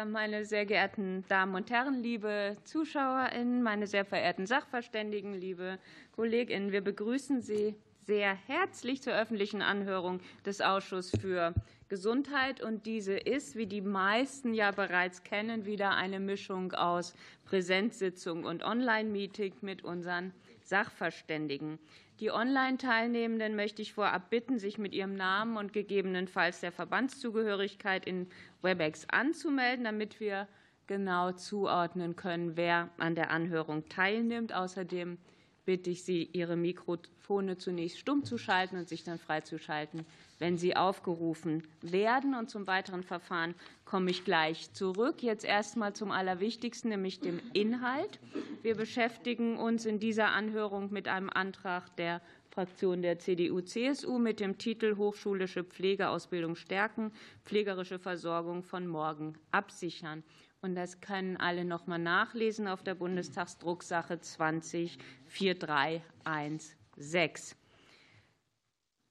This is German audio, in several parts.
äh, meine sehr geehrten Damen und Herren, liebe ZuschauerInnen, meine sehr verehrten Sachverständigen, liebe KollegInnen. Wir begrüßen Sie sehr herzlich zur öffentlichen Anhörung des Ausschusses für Gesundheit. Und diese ist, wie die meisten ja bereits kennen, wieder eine Mischung aus Präsenzsitzung und Online-Meeting mit unseren Sachverständigen. Die Online-Teilnehmenden möchte ich vorab bitten, sich mit ihrem Namen und gegebenenfalls der Verbandszugehörigkeit in Webex anzumelden, damit wir genau zuordnen können, wer an der Anhörung teilnimmt. Außerdem bitte ich Sie, Ihre Mikrofone zunächst stumm zu schalten und sich dann freizuschalten, wenn sie aufgerufen werden. Und zum weiteren Verfahren komme ich gleich zurück. Jetzt erstmal zum Allerwichtigsten, nämlich dem Inhalt. Wir beschäftigen uns in dieser Anhörung mit einem Antrag der Fraktion der CDU-CSU mit dem Titel Hochschulische Pflegeausbildung stärken, pflegerische Versorgung von morgen absichern. Und das können alle noch mal nachlesen auf der Bundestagsdrucksache 20 4316.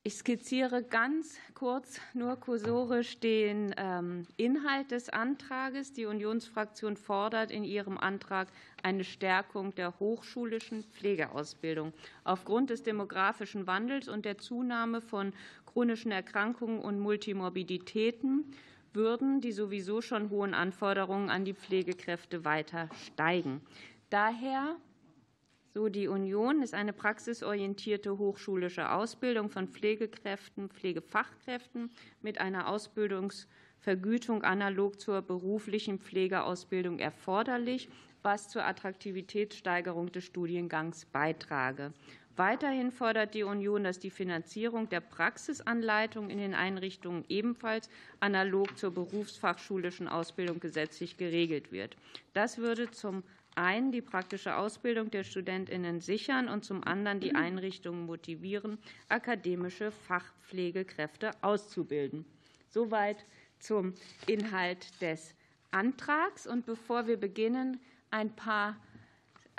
Ich skizziere ganz kurz, nur kursorisch, den ähm, Inhalt des Antrages. Die Unionsfraktion fordert in ihrem Antrag eine Stärkung der hochschulischen Pflegeausbildung. Aufgrund des demografischen Wandels und der Zunahme von chronischen Erkrankungen und Multimorbiditäten würden die sowieso schon hohen Anforderungen an die Pflegekräfte weiter steigen. Daher so die Union ist eine praxisorientierte hochschulische Ausbildung von Pflegekräften, Pflegefachkräften mit einer Ausbildungsvergütung analog zur beruflichen Pflegeausbildung erforderlich, was zur Attraktivitätssteigerung des Studiengangs beitrage. Weiterhin fordert die Union, dass die Finanzierung der Praxisanleitung in den Einrichtungen ebenfalls analog zur berufsfachschulischen Ausbildung gesetzlich geregelt wird. Das würde zum einen die praktische Ausbildung der Studentinnen sichern und zum anderen die Einrichtungen motivieren, akademische Fachpflegekräfte auszubilden. Soweit zum Inhalt des Antrags. Und bevor wir beginnen, ein paar ähm,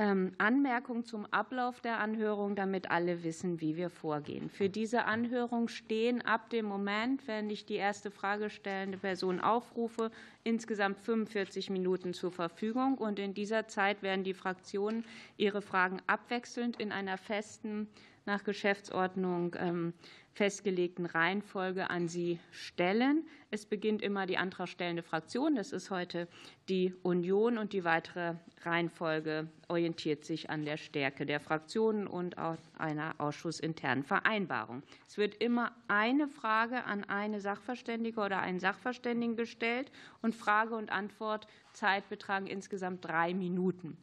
Anmerkung zum Ablauf der Anhörung, damit alle wissen, wie wir vorgehen. Für diese Anhörung stehen ab dem Moment, wenn ich die erste Frage stellende Person aufrufe, insgesamt 45 Minuten zur Verfügung. Und in dieser Zeit werden die Fraktionen ihre Fragen abwechselnd in einer festen, nach Geschäftsordnung ähm, festgelegten Reihenfolge an Sie stellen. Es beginnt immer die antragstellende Fraktion. Das ist heute die Union und die weitere Reihenfolge orientiert sich an der Stärke der Fraktionen und einer ausschussinternen Vereinbarung. Es wird immer eine Frage an eine Sachverständige oder einen Sachverständigen gestellt und Frage und Antwort Zeit betragen insgesamt drei Minuten.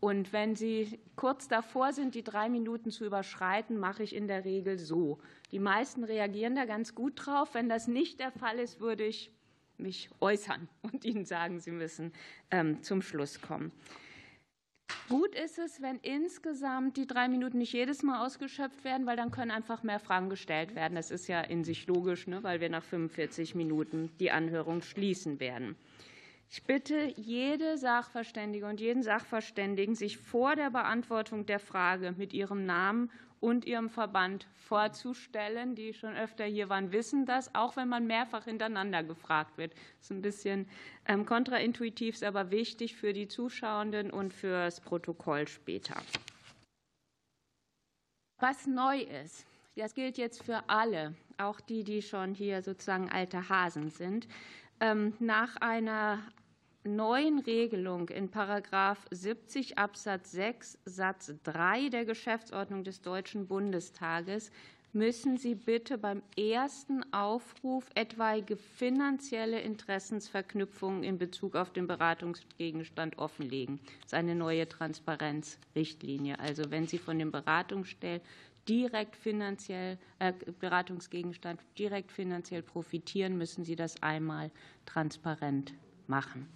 Und wenn Sie kurz davor sind, die drei Minuten zu überschreiten, mache ich in der Regel so. Die meisten reagieren da ganz gut drauf. Wenn das nicht der Fall ist, würde ich mich äußern und Ihnen sagen, Sie müssen ähm, zum Schluss kommen. Gut ist es, wenn insgesamt die drei Minuten nicht jedes Mal ausgeschöpft werden, weil dann können einfach mehr Fragen gestellt werden. Das ist ja in sich logisch, ne, weil wir nach 45 Minuten die Anhörung schließen werden. Ich bitte jede Sachverständige und jeden Sachverständigen, sich vor der Beantwortung der Frage mit ihrem Namen und ihrem Verband vorzustellen. Die schon öfter hier waren, wissen das, auch wenn man mehrfach hintereinander gefragt wird. Das ist ein bisschen ähm, kontraintuitiv, ist aber wichtig für die Zuschauenden und für das Protokoll später. Was neu ist, das gilt jetzt für alle, auch die, die schon hier sozusagen alte Hasen sind. Ähm, nach einer neuen Regelung in Paragraph 70 Absatz 6 Satz 3 der Geschäftsordnung des Deutschen Bundestages müssen Sie bitte beim ersten Aufruf etwaige finanzielle Interessensverknüpfungen in Bezug auf den Beratungsgegenstand offenlegen. Das ist eine neue Transparenzrichtlinie. Also wenn Sie von dem Beratungsstell direkt finanziell äh, Beratungsgegenstand direkt finanziell profitieren, müssen Sie das einmal transparent machen.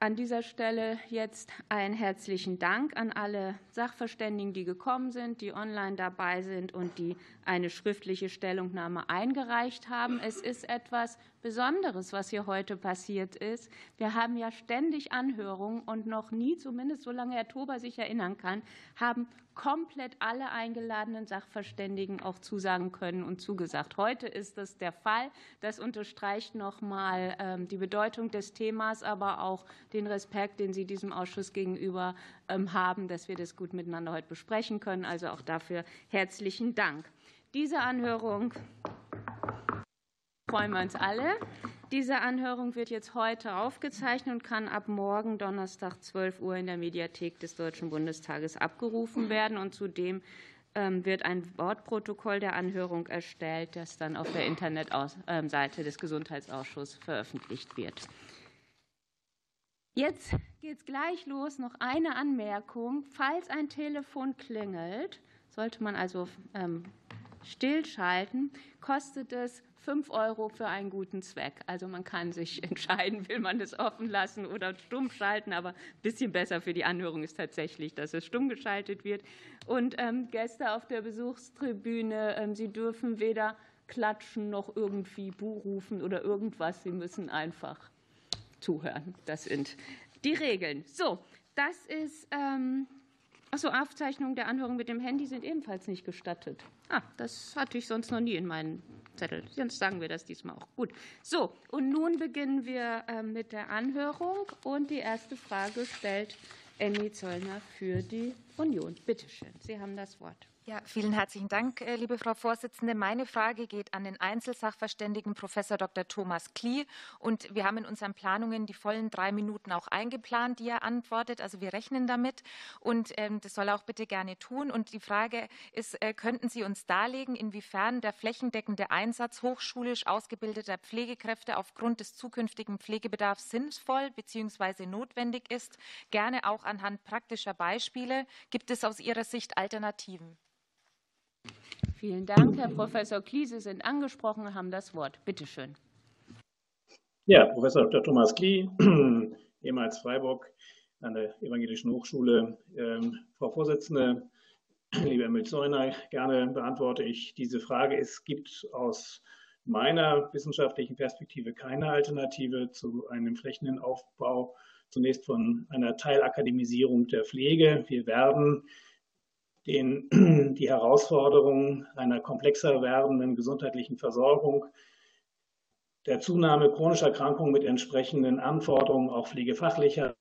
An dieser Stelle jetzt einen herzlichen Dank an alle Sachverständigen, die gekommen sind, die online dabei sind und die eine schriftliche Stellungnahme eingereicht haben. Es ist etwas Besonderes, was hier heute passiert ist. Wir haben ja ständig Anhörungen und noch nie, zumindest solange Herr Tober sich erinnern kann, haben komplett alle eingeladenen Sachverständigen auch zusagen können und zugesagt. Heute ist das der Fall. Das unterstreicht noch mal ähm, die Bedeutung des Themas, aber auch den Respekt, den Sie diesem Ausschuss gegenüber ähm, haben, dass wir das gut miteinander heute besprechen können. Also auch dafür herzlichen Dank. Diese Anhörung freuen wir uns alle. Diese Anhörung wird jetzt heute aufgezeichnet und kann ab morgen Donnerstag 12 Uhr in der Mediathek des Deutschen Bundestages abgerufen werden. Und zudem ähm, wird ein Wortprotokoll der Anhörung erstellt, das dann auf der Internetseite des Gesundheitsausschusses veröffentlicht wird. Jetzt geht es gleich los. Noch eine Anmerkung. Falls ein Telefon klingelt, sollte man also ähm, stillschalten, kostet es 5 Euro für einen guten Zweck. Also man kann sich entscheiden, will man es offen lassen oder stumm schalten, aber ein bisschen besser für die Anhörung ist tatsächlich, dass es stumm geschaltet wird. Und ähm, Gäste auf der Besuchstribüne, ähm, Sie dürfen weder klatschen noch irgendwie Bu rufen oder irgendwas. Sie müssen einfach zuhören. Das sind die Regeln. So, das ist. Ähm, Achso, Aufzeichnungen der Anhörung mit dem Handy sind ebenfalls nicht gestattet. Ah, das hatte ich sonst noch nie in meinen Zettel. Sonst sagen wir das diesmal auch. Gut. So, und nun beginnen wir ähm, mit der Anhörung. Und die erste Frage stellt Emmy Zollner für die Union. Bitte schön, Sie haben das Wort. Ja, vielen herzlichen Dank, äh, liebe Frau Vorsitzende. Meine Frage geht an den Einzelsachverständigen Professor Dr. Thomas Klie. Und wir haben in unseren Planungen die vollen drei Minuten auch eingeplant, die er antwortet. Also wir rechnen damit. Und ähm, das soll er auch bitte gerne tun. Und die Frage ist, äh, könnten Sie uns darlegen, inwiefern der flächendeckende Einsatz hochschulisch ausgebildeter Pflegekräfte aufgrund des zukünftigen Pflegebedarfs sinnvoll bzw. notwendig ist? Gerne auch anhand praktischer Beispiele. Gibt es aus Ihrer Sicht Alternativen? Vielen Dank. Herr Professor Klie, Sie sind angesprochen haben das Wort. Bitte schön. Ja, Professor Dr. Thomas Klie, ehemals Freiburg an der Evangelischen Hochschule. Ähm, Frau Vorsitzende, liebe Emil Zeuner, gerne beantworte ich diese Frage. Es gibt aus meiner wissenschaftlichen Perspektive keine Alternative zu einem flächenden Aufbau, zunächst von einer Teilakademisierung der Pflege. Wir werden den, die Herausforderungen einer komplexer werdenden gesundheitlichen Versorgung, der Zunahme chronischer Erkrankungen mit entsprechenden Anforderungen auch pflegefachlicher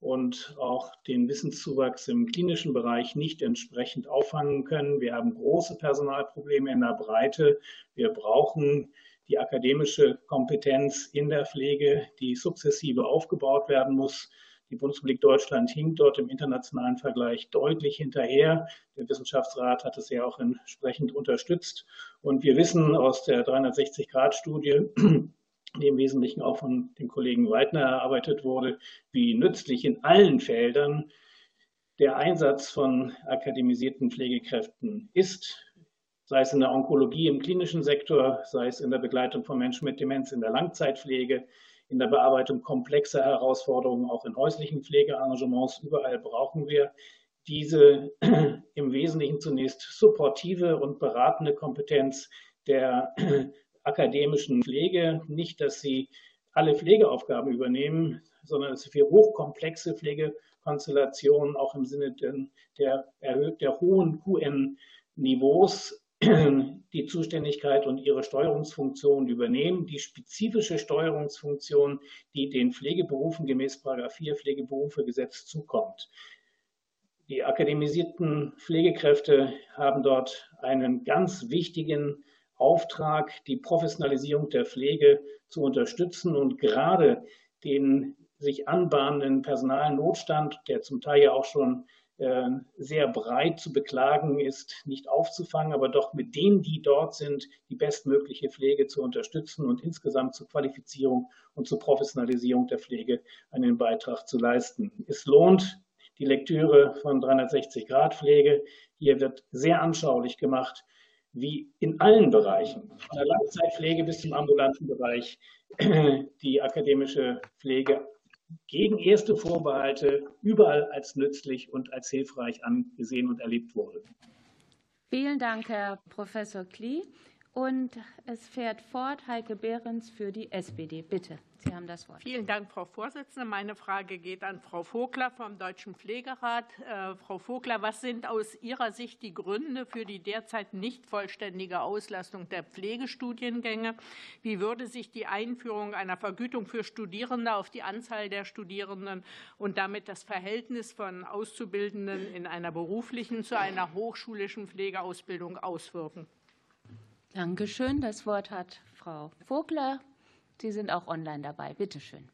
und auch den Wissenszuwachs im klinischen Bereich nicht entsprechend auffangen können. Wir haben große Personalprobleme in der Breite. Wir brauchen die akademische Kompetenz in der Pflege, die sukzessive aufgebaut werden muss. Die Bundesrepublik Deutschland hinkt dort im internationalen Vergleich deutlich hinterher. Der Wissenschaftsrat hat es ja auch entsprechend unterstützt. Und wir wissen aus der 360-Grad-Studie, die im Wesentlichen auch von dem Kollegen Weidner erarbeitet wurde, wie nützlich in allen Feldern der Einsatz von akademisierten Pflegekräften ist, sei es in der Onkologie im klinischen Sektor, sei es in der Begleitung von Menschen mit Demenz in der Langzeitpflege, in der Bearbeitung komplexer Herausforderungen, auch in häuslichen Pflegearrangements. Überall brauchen wir diese im Wesentlichen zunächst supportive und beratende Kompetenz der akademischen Pflege. Nicht, dass sie alle Pflegeaufgaben übernehmen, sondern dass für hochkomplexe Pflegekonstellationen auch im Sinne der, der, der hohen QN-Niveaus die Zuständigkeit und ihre Steuerungsfunktion übernehmen, die spezifische Steuerungsfunktion, die den Pflegeberufen gemäß 4 Pflegeberufegesetz zukommt. Die akademisierten Pflegekräfte haben dort einen ganz wichtigen Auftrag, die Professionalisierung der Pflege zu unterstützen und gerade den sich anbahnenden Personalnotstand, der zum Teil ja auch schon sehr breit zu beklagen ist, nicht aufzufangen, aber doch mit denen, die dort sind, die bestmögliche Pflege zu unterstützen und insgesamt zur Qualifizierung und zur Professionalisierung der Pflege einen Beitrag zu leisten. Es lohnt die Lektüre von 360 Grad Pflege. Hier wird sehr anschaulich gemacht, wie in allen Bereichen, von der Langzeitpflege bis zum ambulanten Bereich, die akademische Pflege gegen erste Vorbehalte überall als nützlich und als hilfreich angesehen und erlebt wurde. Vielen Dank, Herr Professor Klie. Und es fährt fort Heike Behrens für die SPD. Bitte, Sie haben das Wort. Vielen Dank, Frau Vorsitzende. Meine Frage geht an Frau Vogler vom Deutschen Pflegerat. Äh, Frau Vogler, was sind aus Ihrer Sicht die Gründe für die derzeit nicht vollständige Auslastung der Pflegestudiengänge? Wie würde sich die Einführung einer Vergütung für Studierende auf die Anzahl der Studierenden und damit das Verhältnis von Auszubildenden in einer beruflichen zu einer hochschulischen Pflegeausbildung auswirken? Danke schön. Das Wort hat Frau Vogler. Sie sind auch online dabei. Bitte schön.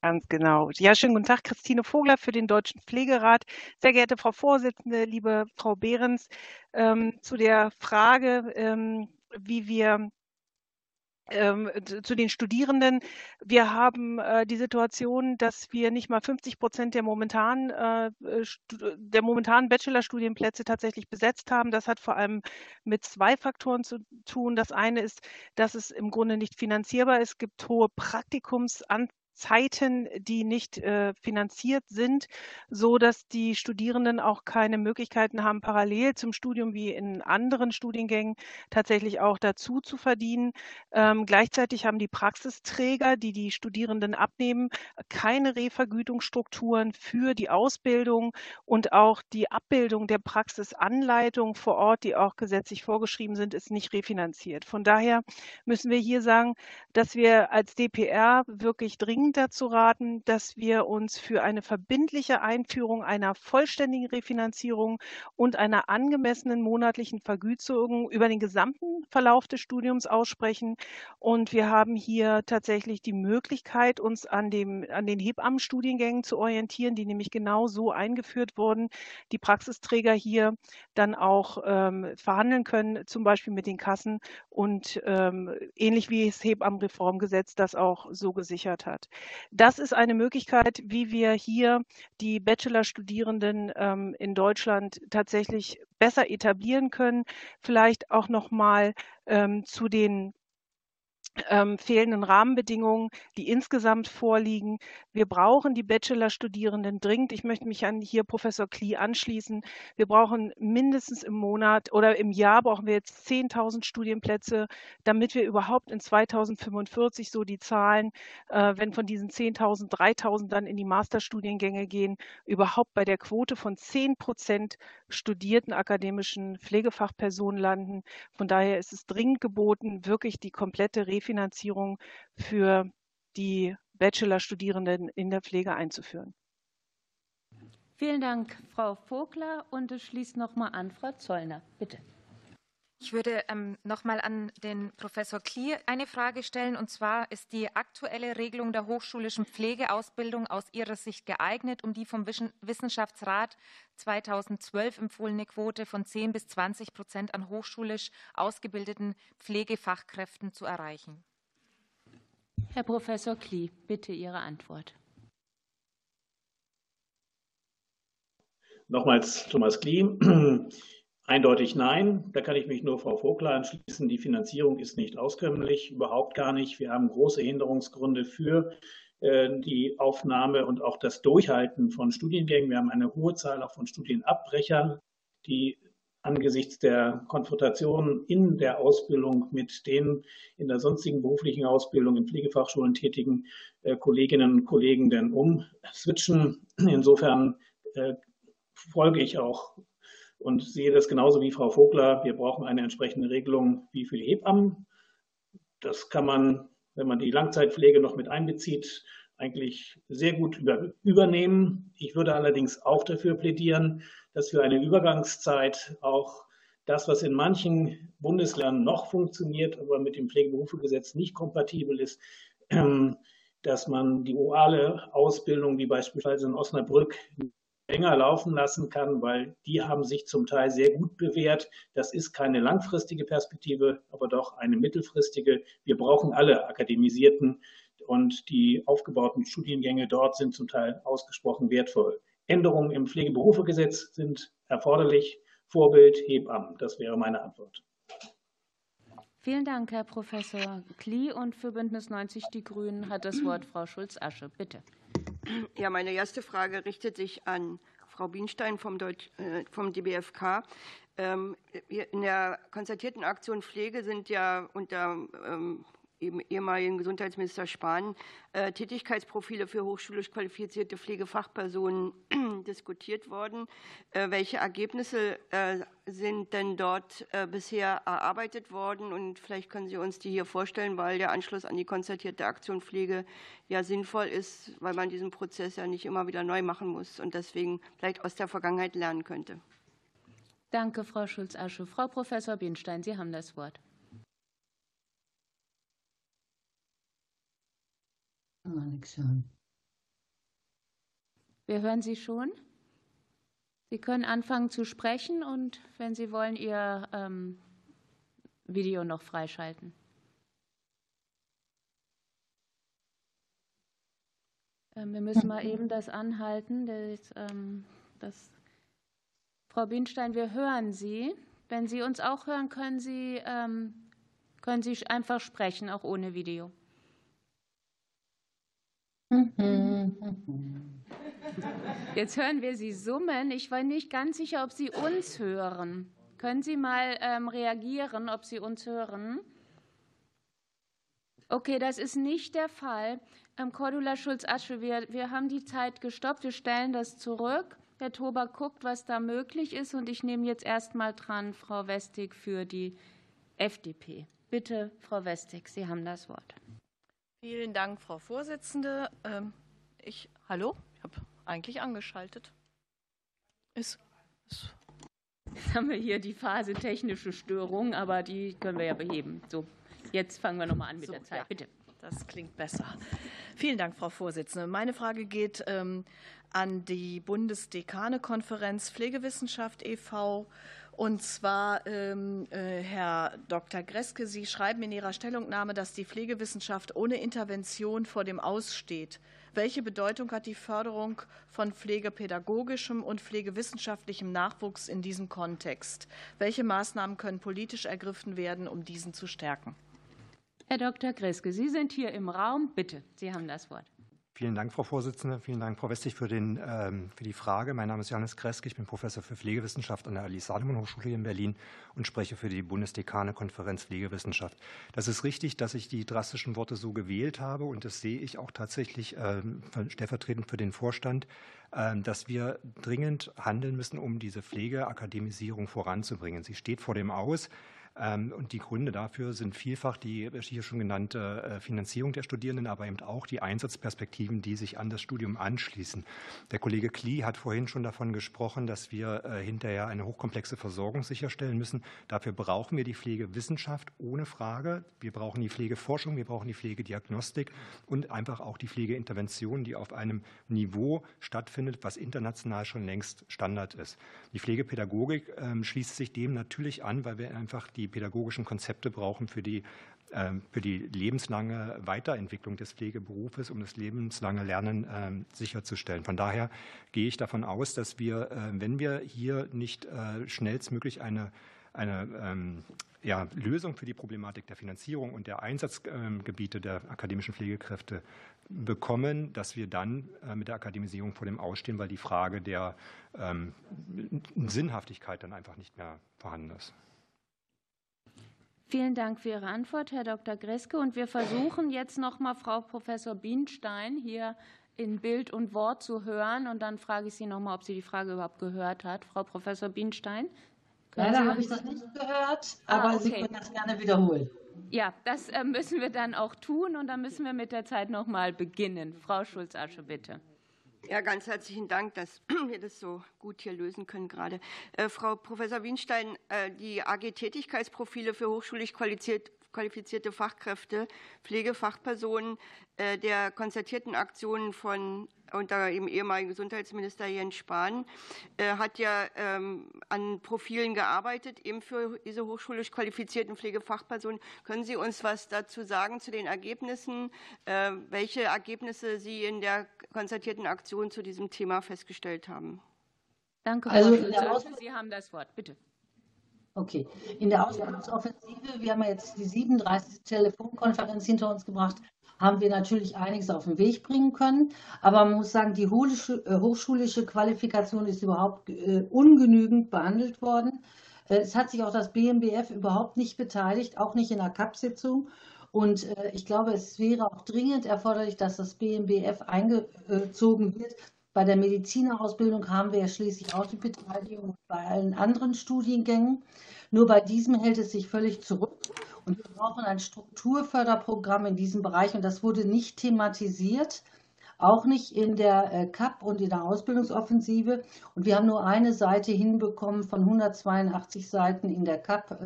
Ganz genau. Ja, schönen guten Tag, Christine Vogler für den Deutschen Pflegerat. Sehr geehrte Frau Vorsitzende, liebe Frau Behrens, ähm, zu der Frage, ähm, wie wir ähm, zu den Studierenden. Wir haben äh, die Situation, dass wir nicht mal 50 Prozent der momentanen, äh, der momentanen Bachelorstudienplätze tatsächlich besetzt haben. Das hat vor allem mit zwei Faktoren zu tun. Das eine ist, dass es im Grunde nicht finanzierbar ist. Es gibt hohe Praktikumsanteile Zeiten, die nicht äh, finanziert sind, so dass die Studierenden auch keine Möglichkeiten haben, parallel zum Studium wie in anderen Studiengängen tatsächlich auch dazu zu verdienen. Ähm, gleichzeitig haben die Praxisträger, die die Studierenden abnehmen, keine Revergütungsstrukturen für die Ausbildung und auch die Abbildung der Praxisanleitung vor Ort, die auch gesetzlich vorgeschrieben sind, ist nicht refinanziert. Von daher müssen wir hier sagen, dass wir als DPR wirklich dringend dringend dazu raten, dass wir uns für eine verbindliche Einführung einer vollständigen Refinanzierung und einer angemessenen monatlichen Vergütung über den gesamten Verlauf des Studiums aussprechen. Und wir haben hier tatsächlich die Möglichkeit, uns an, dem, an den Hebammenstudiengängen zu orientieren, die nämlich genau so eingeführt wurden. Die Praxisträger hier dann auch ähm, verhandeln können, zum Beispiel mit den Kassen und ähm, ähnlich wie das Hebammenreformgesetz das auch so gesichert hat. Das ist eine Möglichkeit, wie wir hier die Bachelorstudierenden ähm, in Deutschland tatsächlich besser etablieren können. Vielleicht auch noch mal ähm, zu den ähm, fehlenden Rahmenbedingungen, die insgesamt vorliegen. Wir brauchen die Bachelorstudierenden dringend. Ich möchte mich an hier Professor Klee anschließen. Wir brauchen mindestens im Monat oder im Jahr brauchen wir jetzt 10.000 Studienplätze, damit wir überhaupt in 2045 so die Zahlen, äh, wenn von diesen 10.000 3.000 dann in die Masterstudiengänge gehen, überhaupt bei der Quote von 10 Prozent studierten akademischen Pflegefachpersonen landen. Von daher ist es dringend geboten, wirklich die komplette Refinanzierung Refinanzierung für die Bachelorstudierenden in der Pflege einzuführen. Vielen Dank, Frau Vogler. Und es schließt noch mal an Frau Zollner. Bitte. Ich würde ähm, noch mal an den Professor Klee eine Frage stellen. Und zwar ist die aktuelle Regelung der hochschulischen Pflegeausbildung aus Ihrer Sicht geeignet, um die vom Wissenschaftsrat 2012 empfohlene Quote von 10 bis 20 Prozent an hochschulisch ausgebildeten Pflegefachkräften zu erreichen? Herr Professor Klee, bitte Ihre Antwort. Nochmals Thomas Klee. Eindeutig nein. Da kann ich mich nur Frau Vogler anschließen. Die Finanzierung ist nicht auskömmlich, überhaupt gar nicht. Wir haben große Hinderungsgründe für äh, die Aufnahme und auch das Durchhalten von Studiengängen. Wir haben eine hohe Zahl auch von Studienabbrechern, die angesichts der Konfrontation in der Ausbildung mit den in der sonstigen beruflichen Ausbildung in Pflegefachschulen tätigen äh, Kolleginnen und Kollegen denn umswitchen. Insofern äh, folge ich auch und sehe das genauso wie Frau Vogler. Wir brauchen eine entsprechende Regelung, wie viele Hebammen. Das kann man, wenn man die Langzeitpflege noch mit einbezieht, eigentlich sehr gut über, übernehmen. Ich würde allerdings auch dafür plädieren, dass für eine Übergangszeit auch das, was in manchen Bundesländern noch funktioniert, aber mit dem Pflegeberufegesetz nicht kompatibel ist, dass man die orale Ausbildung, wie beispielsweise in Osnabrück, länger laufen lassen kann, weil die haben sich zum Teil sehr gut bewährt. Das ist keine langfristige Perspektive, aber doch eine mittelfristige. Wir brauchen alle Akademisierten und die aufgebauten Studiengänge dort sind zum Teil ausgesprochen wertvoll. Änderungen im Pflegeberufegesetz sind erforderlich. Vorbild Hebammen. Das wäre meine Antwort. Vielen Dank, Herr Professor Klee. Und für Bündnis 90 Die Grünen hat das Wort Frau Schulz-Asche. Bitte. Ja, meine erste Frage richtet sich an Frau Bienstein vom, Deutsch, äh, vom DBFK. Ähm, in der konzertierten Aktion Pflege sind ja unter ähm, ehemaligen Gesundheitsminister Spahn äh, Tätigkeitsprofile für hochschulisch qualifizierte Pflegefachpersonen diskutiert worden. Äh, welche Ergebnisse äh, sind denn dort bisher erarbeitet worden? Und vielleicht können Sie uns die hier vorstellen, weil der Anschluss an die konzertierte Aktion Pflege ja sinnvoll ist, weil man diesen Prozess ja nicht immer wieder neu machen muss und deswegen vielleicht aus der Vergangenheit lernen könnte. Danke, Frau Schulz-Asche. Frau Professor Bienstein, Sie haben das Wort. Kann man nichts hören. Wir hören Sie schon. Sie können anfangen zu sprechen und wenn Sie wollen, Ihr ähm, Video noch freischalten. Ähm, wir müssen mal eben das anhalten. Das, ähm, das Frau Bienstein, wir hören Sie. Wenn Sie uns auch hören, können Sie, ähm, können Sie einfach sprechen, auch ohne Video. Jetzt hören wir Sie summen. Ich war nicht ganz sicher, ob Sie uns hören. Können Sie mal ähm, reagieren, ob Sie uns hören? Okay, das ist nicht der Fall. Ähm, Cordula Schulz-Asche, wir, wir haben die Zeit gestoppt. Wir stellen das zurück. Herr Tober guckt, was da möglich ist. Und ich nehme jetzt erst mal dran Frau Westig für die FDP. Bitte, Frau Westig, Sie haben das Wort. Vielen Dank, Frau Vorsitzende. Ähm, ich, hallo, ich habe eigentlich angeschaltet. Ist, ist. Jetzt haben wir hier die Phase technische Störung, aber die können wir ja beheben. So, jetzt fangen wir nochmal an mit so, der Zeit. Ja, Bitte. Das klingt besser. Vielen Dank, Frau Vorsitzende. Meine Frage geht ähm, an die Bundesdekanekonferenz Pflegewissenschaft e.V. Und zwar, ähm, äh, Herr Dr. Greske, Sie schreiben in Ihrer Stellungnahme, dass die Pflegewissenschaft ohne Intervention vor dem Aussteht. Welche Bedeutung hat die Förderung von pflegepädagogischem und pflegewissenschaftlichem Nachwuchs in diesem Kontext? Welche Maßnahmen können politisch ergriffen werden, um diesen zu stärken? Herr Dr. Greske, Sie sind hier im Raum. Bitte, Sie haben das Wort. Vielen Dank, Frau Vorsitzende. Vielen Dank, Frau Westig, für, den, ähm, für die Frage. Mein Name ist Johannes Kreske. Ich bin Professor für Pflegewissenschaft an der Alice-Salomon-Hochschule in Berlin und spreche für die Bundesdekane-Konferenz Pflegewissenschaft. Das ist richtig, dass ich die drastischen Worte so gewählt habe und das sehe ich auch tatsächlich ähm, stellvertretend für den Vorstand, ähm, dass wir dringend handeln müssen, um diese Pflegeakademisierung voranzubringen. Sie steht vor dem Aus. Ähm, und die Gründe dafür sind vielfach die hier schon genannte äh, Finanzierung der Studierenden, aber eben auch die Einsatzperspektiven, die sich an das Studium anschließen. Der Kollege Klee hat vorhin schon davon gesprochen, dass wir äh, hinterher eine hochkomplexe Versorgung sicherstellen müssen. Dafür brauchen wir die Pflegewissenschaft ohne Frage. Wir brauchen die Pflegeforschung, wir brauchen die Pflegediagnostik und einfach auch die Pflegeintervention, die auf einem Niveau stattfindet, was international schon längst Standard ist. Die Pflegepädagogik ähm, schließt sich dem natürlich an, weil wir einfach die pädagogischen Konzepte brauchen für die ähm, für die lebenslange Weiterentwicklung des Pflegeberufes, um das lebenslange Lernen ähm, sicherzustellen. Von daher gehe ich davon aus, dass wir, äh, wenn wir hier nicht äh, schnellstmöglich eine, eine ähm, ja, Lösung für die Problematik der Finanzierung und der Einsatzgebiete der akademischen Pflegekräfte bekommen, dass wir dann äh, mit der Akademisierung vor dem Ausstehen, weil die Frage der Sinnhaftigkeit dann einfach nicht mehr vorhanden ist. Vielen Dank für Ihre Antwort, Herr Dr. Greske. Und wir versuchen jetzt noch mal Frau Professor Bienstein hier in Bild und Wort zu hören. Und dann frage ich Sie noch mal, ob sie die Frage überhaupt gehört hat. Frau Professor Bienstein. Leider habe ich das nicht gehört, aber ah, okay. Sie können das gerne wiederholen. Ja, das äh, müssen wir dann auch tun. Und dann müssen wir mit der Zeit noch mal beginnen. Frau Schulz-Asche, bitte. Ja, ganz herzlichen Dank, dass wir das so gut hier lösen können gerade. Äh, Frau Professor Wienstein, äh, die AG-Tätigkeitsprofile für hochschulisch qualifizierte Fachkräfte, Pflegefachpersonen äh, der konzertierten Aktionen von unter dem ehemaligen Gesundheitsminister Jens Spahn, äh, hat ja ähm, an Profilen gearbeitet, eben für diese hochschulisch qualifizierten Pflegefachpersonen. Können Sie uns was dazu sagen zu den Ergebnissen, äh, welche Ergebnisse Sie in der konzertierten Aktion zu diesem Thema festgestellt haben? Danke, Frau also, Schulze. Sie haben das Wort, bitte. Okay. In der Ausbildungsoffensive, wir haben jetzt die 37. Telefonkonferenz hinter uns gebracht, haben wir natürlich einiges auf den Weg bringen können. Aber man muss sagen, die äh, hochschulische Qualifikation ist überhaupt äh, ungenügend behandelt worden. Es hat sich auch das BMBF überhaupt nicht beteiligt, auch nicht in der CAP-Sitzung. Und ich glaube, es wäre auch dringend erforderlich, dass das BMBF eingezogen wird. Bei der Medizinerausbildung haben wir ja schließlich auch die Beteiligung bei allen anderen Studiengängen. Nur bei diesem hält es sich völlig zurück. Und wir brauchen ein Strukturförderprogramm in diesem Bereich. Und das wurde nicht thematisiert, auch nicht in der CAP und in der Ausbildungsoffensive. Und wir haben nur eine Seite hinbekommen von 182 Seiten in der CAP.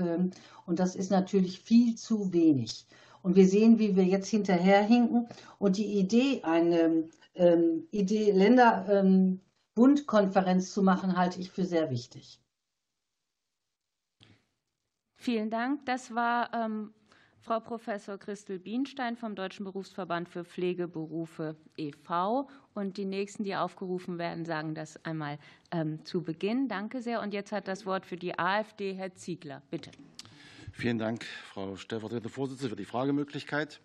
Und das ist natürlich viel zu wenig. Und wir sehen, wie wir jetzt hinterherhinken. Und die Idee, eine Idee, Länderbundkonferenz zu machen, halte ich für sehr wichtig. Vielen Dank. Das war ähm, Frau Professor Christel Bienstein vom Deutschen Berufsverband für Pflegeberufe e.V. Und die nächsten, die aufgerufen werden, sagen das einmal ähm, zu Beginn. Danke sehr. Und jetzt hat das Wort für die AfD Herr Ziegler. Bitte. Vielen Dank, Frau stellvertretende Vorsitzende, für die Fragemöglichkeit.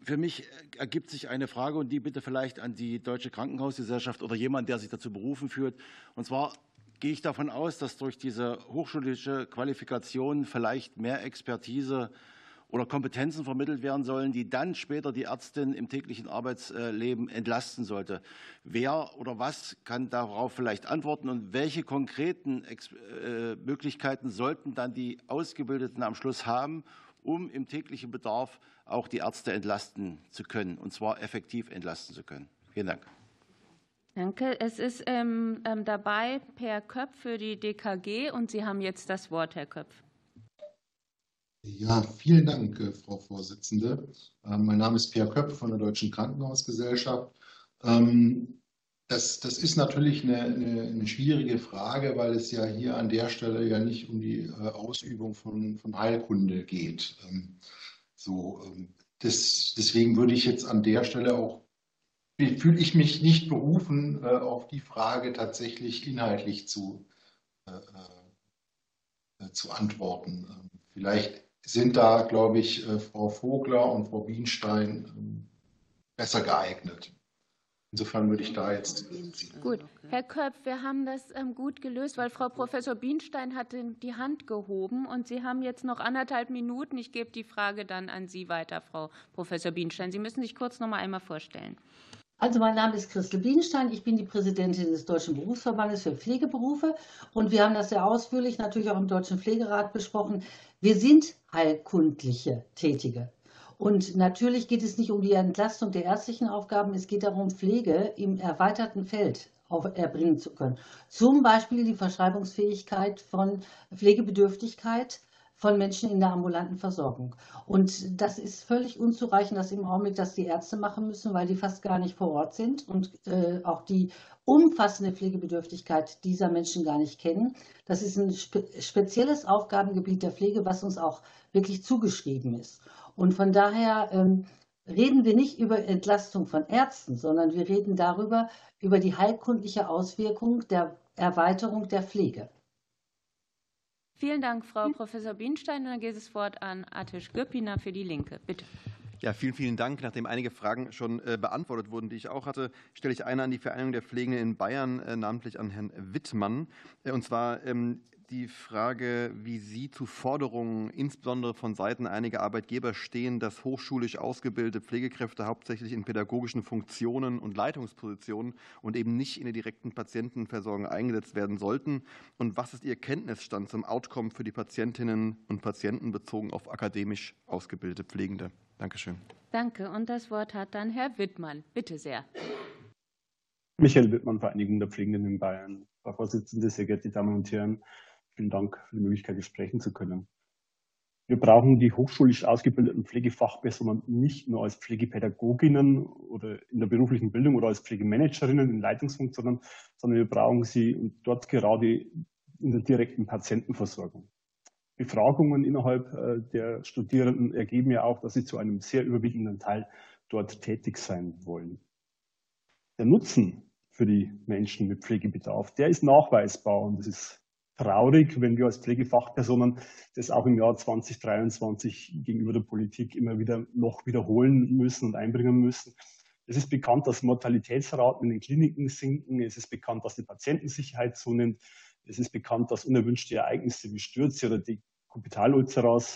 Äh, für mich ergibt sich eine Frage, und die bitte vielleicht an die Deutsche Krankenhausgesellschaft oder jemand, der sich dazu berufen fühlt. Und zwar gehe ich davon aus, dass durch diese hochschulische Qualifikation vielleicht mehr Expertise oder Kompetenzen vermittelt werden sollen, die dann später die Ärztin im täglichen Arbeitsleben entlasten sollte. Wer oder was kann darauf vielleicht antworten und welche konkreten äh, Möglichkeiten sollten dann die Ausgebildeten am Schluss haben, um im täglichen Bedarf auch die Ärzte entlasten zu können, und zwar effektiv entlasten zu können? Vielen Dank. Danke. Es ist ähm, ähm dabei Per Köpf für die DKG und Sie haben jetzt das Wort, Herr Köpf. Ja, vielen Dank, äh, Frau Vorsitzende. Ähm, mein Name ist Per Köpf von der Deutschen Krankenhausgesellschaft. Ähm, das, das ist natürlich eine, eine, eine, schwierige Frage, weil es ja hier an der Stelle ja nicht um die äh, Ausübung von, von Heilkunde geht. So, das, deswegen würde ich jetzt an der Stelle auch fühle ich mich nicht berufen, äh, auf die Frage tatsächlich inhaltlich zu, äh, zu antworten. Ähm, vielleicht sind da, glaube ich, Frau Vogler und Frau Bienstein ähm, besser geeignet. Insofern würde ich da jetzt. Gut, Herr Köpf, wir haben das ähm, gut gelöst, weil Frau Professor Bienstein hatte die Hand gehoben und Sie haben jetzt noch anderthalb Minuten. Ich gebe die Frage dann an Sie weiter, Frau Professor Bienstein. Sie müssen sich kurz noch mal einmal vorstellen. Also mein Name ist Christel Bienstein, ich bin die Präsidentin des Deutschen Berufsverbandes für Pflegeberufe und wir haben das sehr ausführlich natürlich auch im Deutschen Pflegerat besprochen. Wir sind heilkundliche Tätige. Und natürlich geht es nicht um die Entlastung der ärztlichen Aufgaben, es geht darum, Pflege im erweiterten Feld erbringen zu können. Zum Beispiel die Verschreibungsfähigkeit von Pflegebedürftigkeit, von Menschen in der ambulanten Versorgung. Und das ist völlig unzureichend, dass im Augenblick das die Ärzte machen müssen, weil die fast gar nicht vor Ort sind und äh, auch die umfassende Pflegebedürftigkeit dieser Menschen gar nicht kennen. Das ist ein spe spezielles Aufgabengebiet der Pflege, was uns auch wirklich zugeschrieben ist. Und von daher ähm, reden wir nicht über Entlastung von Ärzten, sondern wir reden darüber, über die heilkundliche Auswirkung der Erweiterung der Pflege. Vielen Dank, Frau. Professor Bienstein. Und dann geht das Wort an Atish Göppiner für die Linke. Bitte. Ja, vielen, vielen Dank. Nachdem einige Fragen schon äh, beantwortet wurden, die ich auch hatte, stelle ich eine an die Vereinigung der Pflegenden in Bayern, äh, namentlich an Herrn Wittmann. Äh, und zwar ähm, die Frage, wie Sie zu Forderungen insbesondere von Seiten einiger Arbeitgeber stehen, dass hochschulisch ausgebildete Pflegekräfte hauptsächlich in pädagogischen Funktionen und Leitungspositionen und eben nicht in der direkten Patientenversorgung eingesetzt werden sollten. Und was ist Ihr Kenntnisstand zum Outcome für die Patientinnen und Patienten bezogen auf akademisch ausgebildete Pflegende? Dankeschön. Danke. Und das Wort hat dann Herr Wittmann. Bitte sehr. Michael Wittmann, Vereinigung der Pflegenden in Bayern. Frau Vorsitzende, sehr geehrte Damen und Herren, Vielen Dank für die Möglichkeit, hier sprechen zu können. Wir brauchen die hochschulisch ausgebildeten Pflegefachpersonen nicht nur als Pflegepädagoginnen oder in der beruflichen Bildung oder als Pflegemanagerinnen in Leitungsfunktionen, sondern wir brauchen sie dort gerade in der direkten Patientenversorgung. Befragungen innerhalb äh, der Studierenden ergeben ja auch, dass sie zu einem sehr überwiegenden Teil dort tätig sein wollen. Der Nutzen für die Menschen mit Pflegebedarf, der ist nachweisbar und das ist traurig, wenn wir als Pflegefachpersonen das auch im Jahr 2023 gegenüber der Politik immer wieder noch wiederholen müssen und einbringen müssen. Es ist bekannt, dass Mortalitätsraten in den Kliniken sinken. Es ist bekannt, dass die Patientensicherheit zunimmt. Es ist bekannt, dass unerwünschte Ereignisse wie Stürze oder die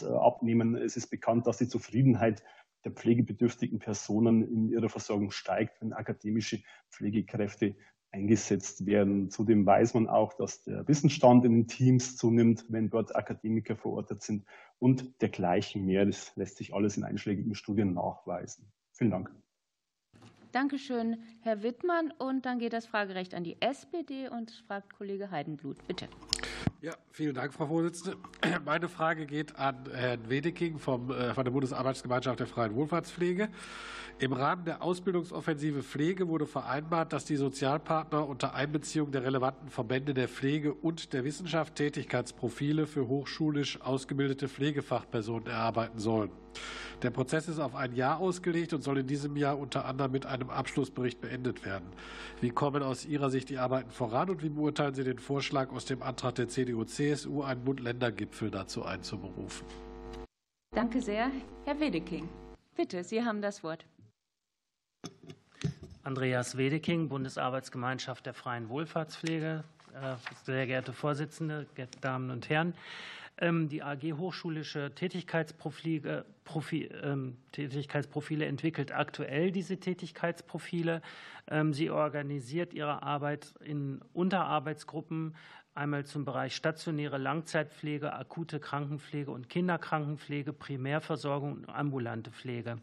äh, abnehmen. Es ist bekannt, dass die Zufriedenheit der pflegebedürftigen Personen in ihrer Versorgung steigt, wenn akademische Pflegekräfte eingesetzt werden. Zudem weiß man auch, dass der Wissensstand in den Teams zunimmt, wenn dort Akademiker verortet sind und dergleichen mehr. Das lässt sich alles in einschlägigen Studien nachweisen. Vielen Dank. Dankeschön, Herr Wittmann. Und dann geht das Fragerecht an die SPD und fragt Kollege Heidenblut. Bitte. Ja, vielen Dank, Frau Vorsitzende. Meine Frage geht an Herrn Wedeking vom, äh, von der Bundesarbeitsgemeinschaft der Freien Wohlfahrtspflege. Im Rahmen der Ausbildungsoffensive Pflege wurde vereinbart, dass die Sozialpartner unter Einbeziehung der relevanten Verbände der Pflege und der Wissenschaft Tätigkeitsprofile für hochschulisch ausgebildete Pflegefachpersonen erarbeiten sollen. Der Prozess ist auf ein Jahr ausgelegt und soll in diesem Jahr unter anderem mit einem Abschlussbericht beendet werden. Wie kommen aus Ihrer Sicht die Arbeiten voran und wie beurteilen Sie den Vorschlag aus dem Antrag der CDU-CSU, einen Bund-Länder-Gipfel dazu einzuberufen? Danke sehr. Herr Wedeking, bitte, Sie haben das Wort. Andreas Wedeking, Bundesarbeitsgemeinschaft der Freien Wohlfahrtspflege. Äh, sehr geehrte Vorsitzende, geehrte Damen und Herren, ähm, die AG Hochschulische Tätigkeitsprofile, ähm, Tätigkeitsprofile entwickelt aktuell diese Tätigkeitsprofile. Ähm, sie organisiert ihre Arbeit in Unterarbeitsgruppen einmal zum Bereich stationäre Langzeitpflege, akute Krankenpflege und Kinderkrankenpflege, Primärversorgung und ambulante Pflege.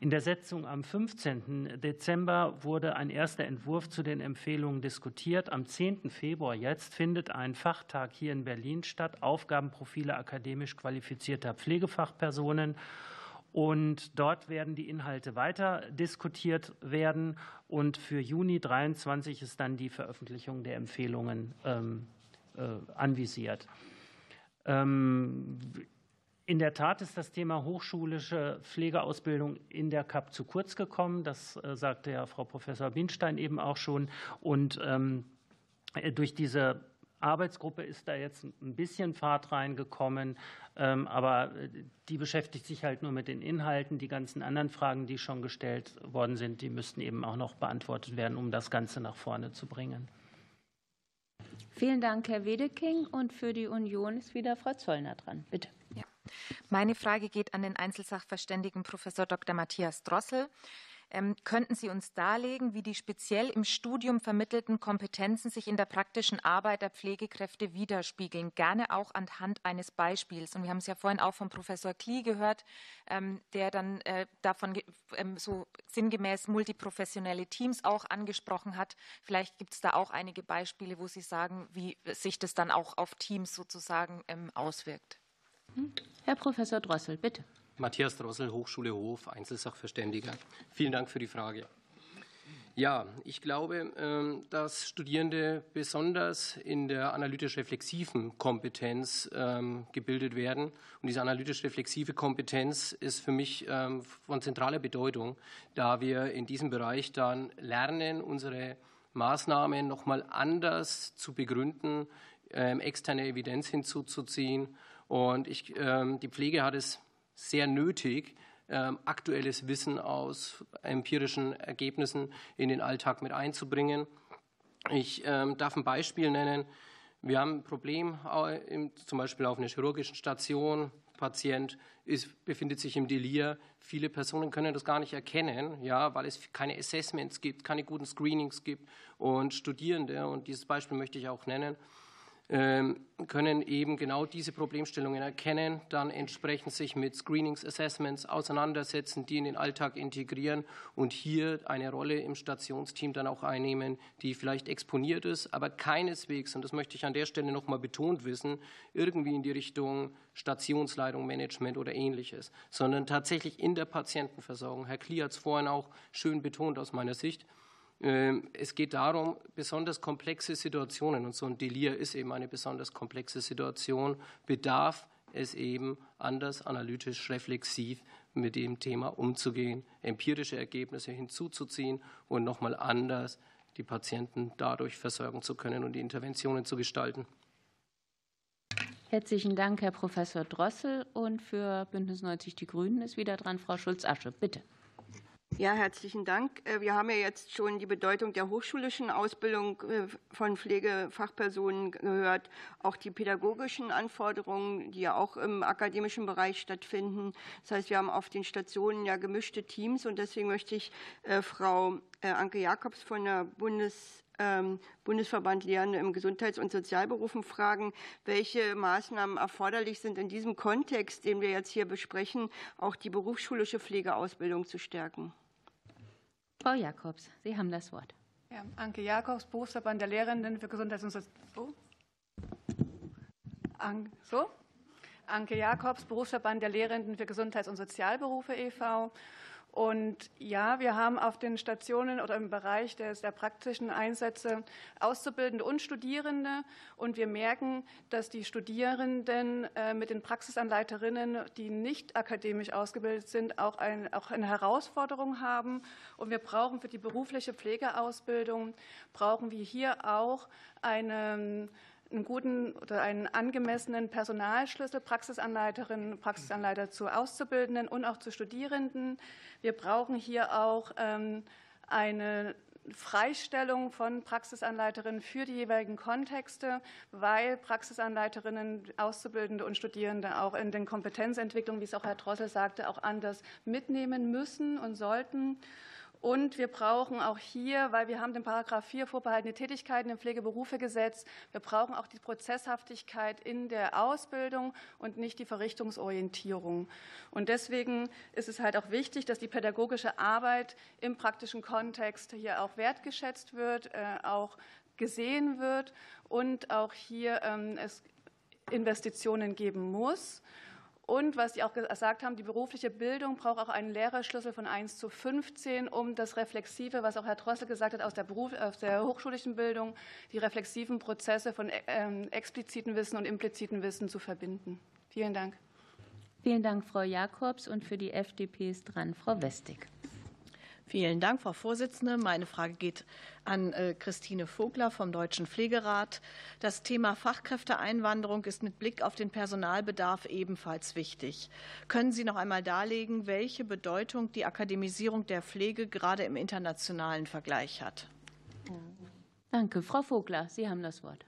In der Sitzung am 15. Dezember wurde ein erster Entwurf zu den Empfehlungen diskutiert. Am 10. Februar jetzt findet ein Fachtag hier in Berlin statt, Aufgabenprofile akademisch qualifizierter Pflegefachpersonen. Und dort werden die Inhalte weiter diskutiert werden. Und für Juni 23 ist dann die Veröffentlichung der Empfehlungen ähm, äh, anvisiert. Ähm, in der Tat ist das Thema hochschulische Pflegeausbildung in der KAP zu kurz gekommen. Das äh, sagte ja Frau Professor Bienstein eben auch schon. Und ähm, durch diese Arbeitsgruppe ist da jetzt ein bisschen Fahrt reingekommen, ähm, aber äh, die beschäftigt sich halt nur mit den Inhalten. Die ganzen anderen Fragen, die schon gestellt worden sind, die müssten eben auch noch beantwortet werden, um das Ganze nach vorne zu bringen. Vielen Dank, Herr Wedeking. Und für die Union ist wieder Frau Zollner dran. Bitte. Ja. Meine Frage geht an den Einzelsachverständigen Professor Dr. Matthias Drossel. Ähm, könnten Sie uns darlegen, wie die speziell im Studium vermittelten Kompetenzen sich in der praktischen Arbeit der Pflegekräfte widerspiegeln? Gerne auch anhand eines Beispiels. Und wir haben es ja vorhin auch von Professor Klee gehört, ähm, der dann äh, davon ähm, so sinngemäß multiprofessionelle Teams auch angesprochen hat. Vielleicht gibt es da auch einige Beispiele, wo Sie sagen, wie sich das dann auch auf Teams sozusagen ähm, auswirkt. Hm? Herr Professor Drossel, bitte. Matthias Drossel, Hochschule Hof, Einzelsachverständiger. Vielen Dank für die Frage. Ja, ich glaube, ähm, dass Studierende besonders in der analytisch-reflexiven Kompetenz ähm, gebildet werden. Und diese analytisch-reflexive Kompetenz ist für mich ähm, von zentraler Bedeutung, da wir in diesem Bereich dann lernen, unsere Maßnahmen nochmal anders zu begründen, externe Evidenz hinzuzuziehen. Und ich, die Pflege hat es sehr nötig, ähm, aktuelles Wissen aus empirischen Ergebnissen in den Alltag mit einzubringen. Ich ähm, darf ein Beispiel nennen. Wir haben ein Problem, zum Beispiel auf einer chirurgischen Station. Patient ist, befindet sich im Delir. Viele Personen können das gar nicht erkennen, ja, weil es keine Assessments gibt, keine guten Screenings gibt. Und Studierende, und dieses Beispiel möchte ich auch nennen, können eben genau diese Problemstellungen erkennen, dann entsprechend sich mit Screenings, Assessments auseinandersetzen, die in den Alltag integrieren und hier eine Rolle im Stationsteam dann auch einnehmen, die vielleicht exponiert ist, aber keineswegs, und das möchte ich an der Stelle nochmal betont wissen, irgendwie in die Richtung Stationsleitung, Management oder ähnliches, sondern tatsächlich in der Patientenversorgung. Herr Klie hat es vorhin auch schön betont aus meiner Sicht, ähm, es geht darum, besonders komplexe Situationen, und so ein Delir ist eben eine besonders komplexe Situation, bedarf es eben anders analytisch reflexiv mit dem Thema umzugehen, empirische Ergebnisse hinzuzuziehen und nochmal anders die Patienten dadurch versorgen zu können und die Interventionen zu gestalten. Herzlichen Dank, Herr Professor Drossel. Und für Bündnis 90 Die Grünen ist wieder dran Frau Schulz-Asche. Bitte. Ja, herzlichen Dank. Äh, wir haben ja jetzt schon die Bedeutung der hochschulischen Ausbildung äh, von Pflegefachpersonen gehört, auch die pädagogischen Anforderungen, die ja auch im akademischen Bereich stattfinden. Das heißt, wir haben auf den Stationen ja gemischte Teams und deswegen möchte ich äh, Frau Anke Jakobs von der Bundes ähm, Bundesverband Lehrende im Gesundheits- und Sozialberufen fragen, welche Maßnahmen erforderlich sind, in diesem Kontext, den wir jetzt hier besprechen, auch die berufsschulische Pflegeausbildung zu stärken. Frau Jakobs, Sie haben das Wort. Ja, Anke Jakobs, Berufsverband der Lehrenden für Gesundheits- und Sozial oh. An so? Anke Jakobs, Berufsverband der Lehrenden für Gesundheits- und Sozialberufe e.V. Und ja, wir haben auf den Stationen oder im Bereich der, der, praktischen Einsätze Auszubildende und Studierende. Und wir merken, dass die Studierenden äh, mit den Praxisanleiterinnen, die nicht akademisch ausgebildet sind, auch, ein, auch eine Herausforderung haben. Und wir brauchen für die berufliche Pflegeausbildung, brauchen wir hier auch eine einen guten oder einen angemessenen Personalschlüssel, Praxisanleiterinnen, Praxisanleiter zu Auszubildenden und auch zu Studierenden. Wir brauchen hier auch ähm, eine Freistellung von Praxisanleiterinnen für die jeweiligen Kontexte, weil Praxisanleiterinnen, Auszubildende und Studierende auch in den Kompetenzentwicklungen, wie es auch Herr Drossel sagte, auch anders mitnehmen müssen und sollten. Und wir brauchen auch hier, weil wir haben den Paragraph 4 vorbehaltene Tätigkeiten im Pflegeberufegesetz, wir brauchen auch die Prozesshaftigkeit in der Ausbildung und nicht die Verrichtungsorientierung. Und deswegen ist es halt auch wichtig, dass die pädagogische Arbeit im praktischen Kontext hier auch wertgeschätzt wird, äh, auch gesehen wird und auch hier ähm, es Investitionen geben muss. Und was Sie auch gesagt haben, die berufliche Bildung braucht auch einen Lehrerschlüssel von 1 zu 15, um das Reflexive, was auch Herr Drossel gesagt hat, aus der, Beruf, aus der hochschulischen Bildung, die reflexiven Prozesse von ähm, expliziten Wissen und impliziten Wissen zu verbinden. Vielen Dank. Vielen Dank, Frau Jakobs. Und für die FDP ist dran Frau Westig. Vielen Dank, Frau Vorsitzende. Meine Frage geht an äh, Christine Vogler vom Deutschen Pflegerat. Das Thema Fachkräfteeinwanderung ist mit Blick auf den Personalbedarf ebenfalls wichtig. Können Sie noch einmal darlegen, welche Bedeutung die Akademisierung der Pflege gerade im internationalen Vergleich hat? Danke. Frau Vogler, Sie haben das Wort.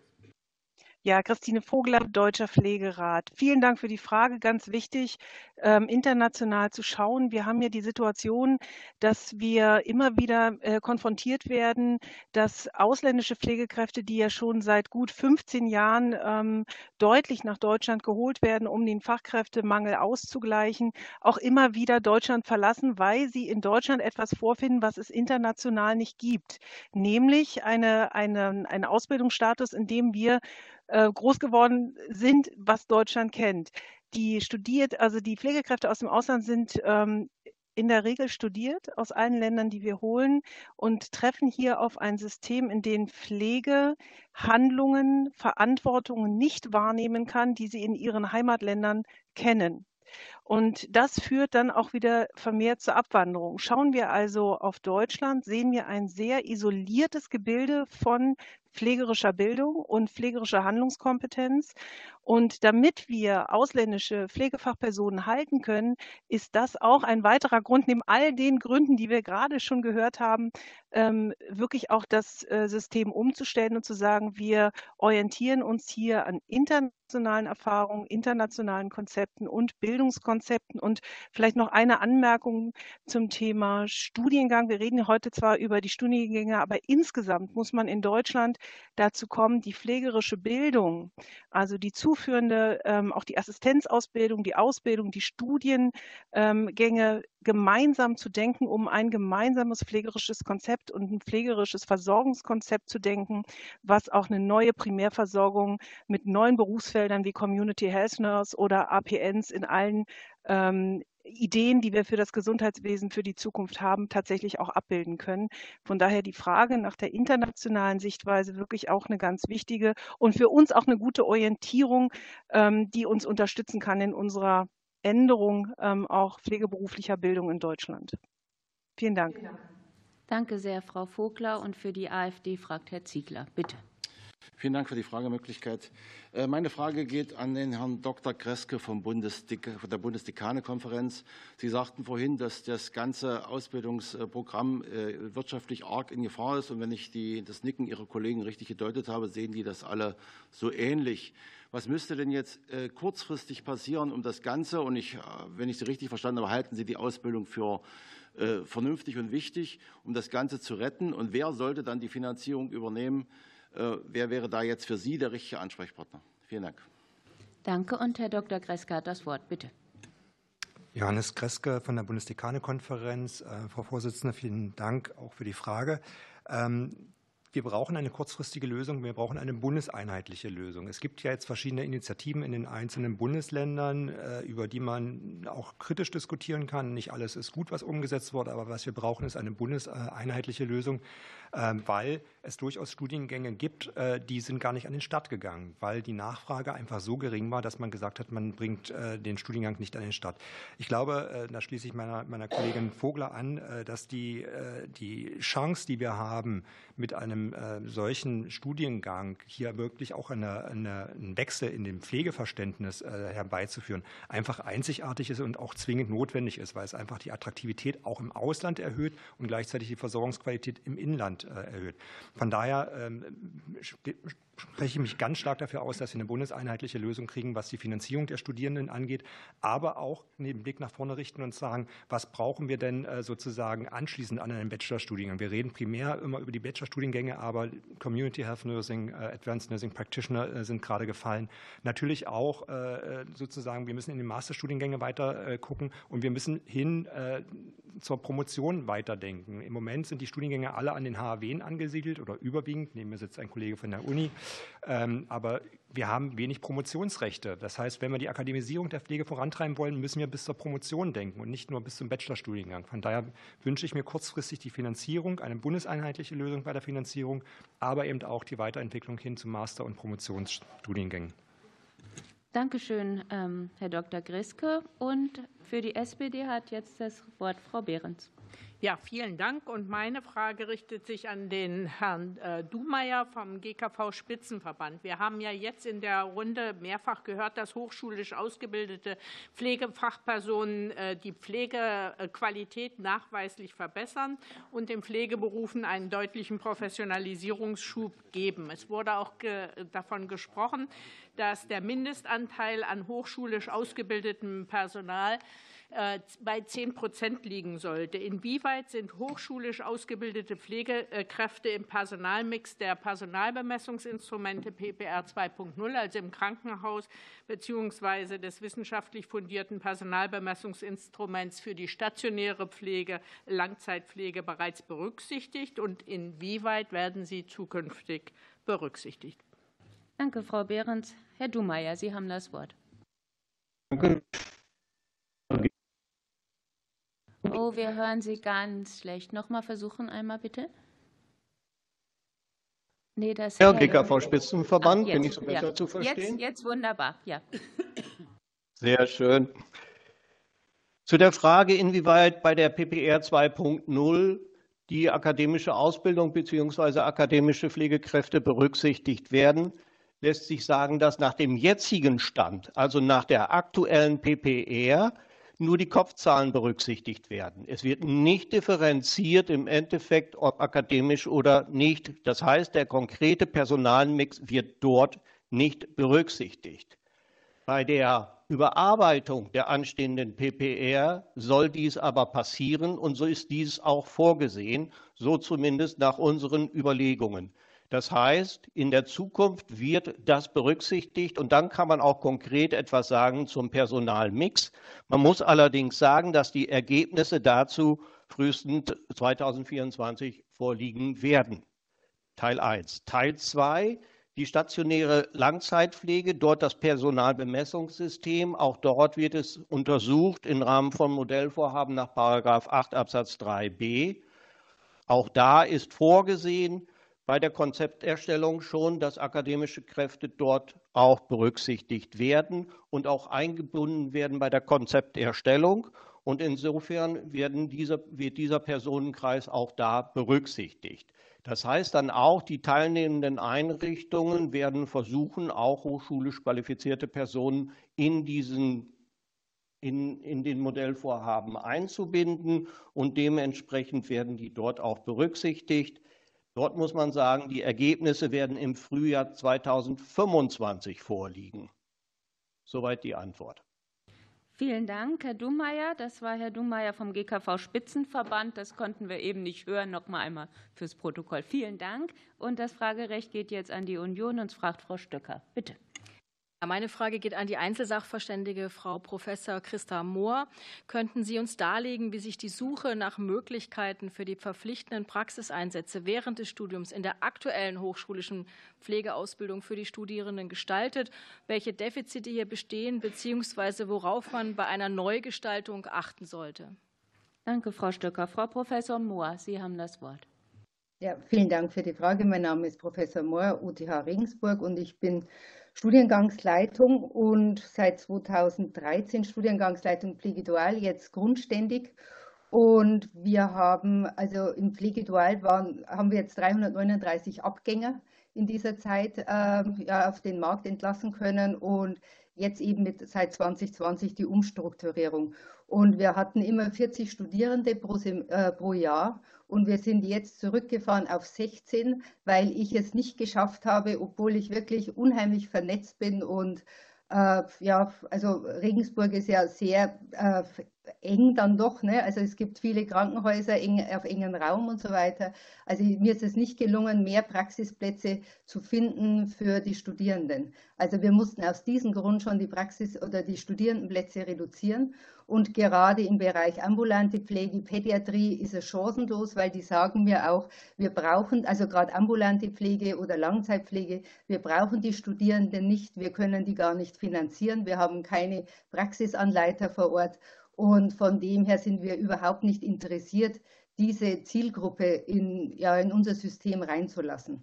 Ja, Christine Vogler, Deutscher Pflegerat. Vielen Dank für die Frage. Ganz wichtig, ähm, international zu schauen. Wir haben ja die Situation, dass wir immer wieder äh, konfrontiert werden, dass ausländische Pflegekräfte, die ja schon seit gut 15 Jahren ähm, deutlich nach Deutschland geholt werden, um den Fachkräftemangel auszugleichen, auch immer wieder Deutschland verlassen, weil sie in Deutschland etwas vorfinden, was es international nicht gibt, nämlich eine, eine, einen Ausbildungsstatus, in dem wir äh, groß geworden sind, was Deutschland kennt. Die studiert, also die Pflegekräfte aus dem Ausland sind ähm, in der Regel studiert aus allen Ländern, die wir holen und treffen hier auf ein System, in dem Pflege Handlungen, Verantwortungen nicht wahrnehmen kann, die sie in ihren Heimatländern kennen. Und das führt dann auch wieder vermehrt zur Abwanderung. Schauen wir also auf Deutschland, sehen wir ein sehr isoliertes Gebilde von pflegerischer Bildung und pflegerischer Handlungskompetenz. Und damit wir ausländische Pflegefachpersonen halten können, ist das auch ein weiterer Grund, neben all den Gründen, die wir gerade schon gehört haben, ähm, wirklich auch das äh, System umzustellen und zu sagen, wir orientieren uns hier an internationalen Erfahrungen, internationalen Konzepten und Bildungskonzepten. Und vielleicht noch eine Anmerkung zum Thema Studiengang. Wir reden heute zwar über die Studiengänge, aber insgesamt muss man in Deutschland dazu kommen, die pflegerische Bildung, also die zuführende, ähm, auch die Assistenzausbildung, die Ausbildung, die Studiengänge gemeinsam zu denken, um ein gemeinsames pflegerisches Konzept und ein pflegerisches Versorgungskonzept zu denken, was auch eine neue Primärversorgung mit neuen Berufsfeldern wie Community Health Nurse oder APNs in allen ähm, Ideen, die wir für das Gesundheitswesen für die Zukunft haben, tatsächlich auch abbilden können. Von daher die Frage nach der internationalen Sichtweise wirklich auch eine ganz wichtige und für uns auch eine gute Orientierung, ähm, die uns unterstützen kann in unserer Änderung ähm, auch pflegeberuflicher Bildung in Deutschland. Vielen Dank. Danke sehr, Frau Vogler. Und für die AfD fragt Herr Ziegler. Bitte. Vielen Dank für die Fragemöglichkeit. Äh, meine Frage geht an den Herrn Dr. Kreske vom Bundesdek von der Bundesdekanekonferenz. Sie sagten vorhin, dass das ganze Ausbildungsprogramm äh, wirtschaftlich arg in Gefahr ist. Und wenn ich die, das Nicken Ihrer Kollegen richtig gedeutet habe, sehen die das alle so ähnlich. Was müsste denn jetzt äh, kurzfristig passieren, um das Ganze, und ich, wenn ich Sie richtig verstanden habe, halten Sie die Ausbildung für vernünftig und wichtig, um das Ganze zu retten? Und wer sollte dann die Finanzierung übernehmen? Äh, wer wäre da jetzt für Sie der richtige Ansprechpartner? Vielen Dank. Danke. Und Herr Dr. Greske hat das Wort. Bitte. Johannes Kreske von der Bundesdekanekonferenz. Äh, Frau Vorsitzende, vielen Dank auch für die Frage. Ähm, wir brauchen eine kurzfristige Lösung, wir brauchen eine bundeseinheitliche Lösung. Es gibt ja jetzt verschiedene Initiativen in den einzelnen Bundesländern, äh, über die man auch kritisch diskutieren kann. Nicht alles ist gut, was umgesetzt wurde, aber was wir brauchen, ist eine bundeseinheitliche Lösung, ähm, weil es durchaus Studiengänge gibt, äh, die sind gar nicht an den Start gegangen, weil die Nachfrage einfach so gering war, dass man gesagt hat, man bringt äh, den Studiengang nicht an den Start. Ich glaube, da schließe ich meiner, meiner Kollegin Vogler an, dass die, die Chance, die wir haben, mit einem äh, solchen Studiengang hier wirklich auch eine, eine, einen Wechsel in dem Pflegeverständnis äh, herbeizuführen, einfach einzigartig ist und auch zwingend notwendig ist, weil es einfach die Attraktivität auch im Ausland erhöht und gleichzeitig die Versorgungsqualität im Inland äh, erhöht. Von daher ähm, spreche ich mich ganz stark dafür aus, dass wir eine bundeseinheitliche Lösung kriegen, was die Finanzierung der Studierenden angeht, aber auch den Blick nach vorne richten und sagen, was brauchen wir denn äh, sozusagen anschließend an einem Bachelorstudiengang? Wir reden primär immer über die Bachelorstudiengänge, aber Community Health Nursing, äh, Advanced Nursing Practitioner äh, sind gerade gefallen. Natürlich auch sozusagen, wir müssen in den Masterstudiengänge weiter gucken und wir müssen hin zur Promotion weiterdenken. Im Moment sind die Studiengänge alle an den HAW angesiedelt oder überwiegend. Neben mir sitzt ein Kollege von der Uni. Ähm, aber wir haben wenig Promotionsrechte. Das heißt, wenn wir die Akademisierung der Pflege vorantreiben wollen, müssen wir bis zur Promotion denken und nicht nur bis zum Bachelorstudiengang. Von daher wünsche ich mir kurzfristig die Finanzierung, eine bundeseinheitliche Lösung bei der Finanzierung, aber eben auch die Weiterentwicklung hin zu Master- und Promotionsstudiengängen. Dankeschön, ähm, Herr Dr. Griske. Und für die SPD hat jetzt das Wort Frau Behrens. Ja, vielen Dank. Und meine Frage richtet sich an den Herrn äh, Dumeier vom GKV Spitzenverband. Wir haben ja jetzt in der Runde mehrfach gehört, dass hochschulisch ausgebildete Pflegefachpersonen äh, die Pflegequalität nachweislich verbessern und den Pflegeberufen einen deutlichen Professionalisierungsschub geben. Es wurde auch davon gesprochen, dass der Mindestanteil an hochschulisch ausgebildetem Personal bei 10 Prozent liegen sollte. Inwieweit sind hochschulisch ausgebildete Pflegekräfte im Personalmix der Personalbemessungsinstrumente PPR 2.0, also im Krankenhaus, beziehungsweise des wissenschaftlich fundierten Personalbemessungsinstruments für die stationäre Pflege, Langzeitpflege bereits berücksichtigt und inwieweit werden sie zukünftig berücksichtigt? Danke, Frau Behrens. Herr Dumeier, Sie haben das Wort. Danke. Oh, wir hören Sie ganz schlecht. Nochmal versuchen einmal bitte. Nee, das ja, GKV-Spitzenverband, bin ich so besser ja. zu verstehen? Jetzt, jetzt wunderbar, ja. Sehr schön. Zu der Frage, inwieweit bei der PPR 2.0 die akademische Ausbildung bzw. akademische Pflegekräfte berücksichtigt werden, lässt sich sagen, dass nach dem jetzigen Stand, also nach der aktuellen PPR, nur die Kopfzahlen berücksichtigt werden. Es wird nicht differenziert im Endeffekt, ob akademisch oder nicht. Das heißt, der konkrete Personalmix wird dort nicht berücksichtigt. Bei der Überarbeitung der anstehenden PPR soll dies aber passieren und so ist dies auch vorgesehen, so zumindest nach unseren Überlegungen. Das heißt, in der Zukunft wird das berücksichtigt und dann kann man auch konkret etwas sagen zum Personalmix. Man muss allerdings sagen, dass die Ergebnisse dazu frühestens 2024 vorliegen werden. Teil 1. Teil 2. Die stationäre Langzeitpflege, dort das Personalbemessungssystem. Auch dort wird es untersucht im Rahmen von Modellvorhaben nach 8 Absatz 3b. Auch da ist vorgesehen, bei der Konzepterstellung schon, dass akademische Kräfte dort auch berücksichtigt werden und auch eingebunden werden bei der Konzepterstellung. Und insofern dieser, wird dieser Personenkreis auch da berücksichtigt. Das heißt dann auch, die teilnehmenden Einrichtungen werden versuchen, auch hochschulisch qualifizierte Personen in diesen in, in den Modellvorhaben einzubinden und dementsprechend werden die dort auch berücksichtigt. Dort muss man sagen, die Ergebnisse werden im Frühjahr 2025 vorliegen. Soweit die Antwort. Vielen Dank, Herr Dummeyer. Das war Herr Dummeyer vom GKV Spitzenverband. Das konnten wir eben nicht hören. Noch mal einmal fürs Protokoll. Vielen Dank. Und das Fragerecht geht jetzt an die Union. Uns fragt Frau Stöcker. Bitte. Meine Frage geht an die Einzelsachverständige Frau Professor Christa Mohr. Könnten Sie uns darlegen, wie sich die Suche nach Möglichkeiten für die verpflichtenden Praxiseinsätze während des Studiums in der aktuellen hochschulischen Pflegeausbildung für die Studierenden gestaltet, welche Defizite hier bestehen bzw. worauf man bei einer Neugestaltung achten sollte? Danke, Frau Stöcker. Frau Professor Mohr, Sie haben das Wort. Ja, vielen Dank für die Frage. Mein Name ist Professor Mohr, UTH Regensburg, und ich bin Studiengangsleitung und seit 2013 Studiengangsleitung Pflegedual, jetzt grundständig. Und wir haben, also im Pflegedual waren, haben wir jetzt 339 Abgänger in dieser Zeit äh, ja, auf den Markt entlassen können und jetzt eben mit, seit 2020 die Umstrukturierung. Und wir hatten immer 40 Studierende pro, äh, pro Jahr und wir sind jetzt zurückgefahren auf 16, weil ich es nicht geschafft habe, obwohl ich wirklich unheimlich vernetzt bin. Und äh, ja, also Regensburg ist ja sehr äh, eng dann doch. Ne? Also es gibt viele Krankenhäuser eng, auf engen Raum und so weiter. Also mir ist es nicht gelungen, mehr Praxisplätze zu finden für die Studierenden. Also wir mussten aus diesem Grund schon die Praxis oder die Studierendenplätze reduzieren. Und gerade im Bereich ambulante Pflege, Pädiatrie ist es chancenlos, weil die sagen mir auch, wir brauchen, also gerade ambulante Pflege oder Langzeitpflege, wir brauchen die Studierenden nicht, wir können die gar nicht finanzieren, wir haben keine Praxisanleiter vor Ort. Und von dem her sind wir überhaupt nicht interessiert, diese Zielgruppe in, ja, in unser System reinzulassen.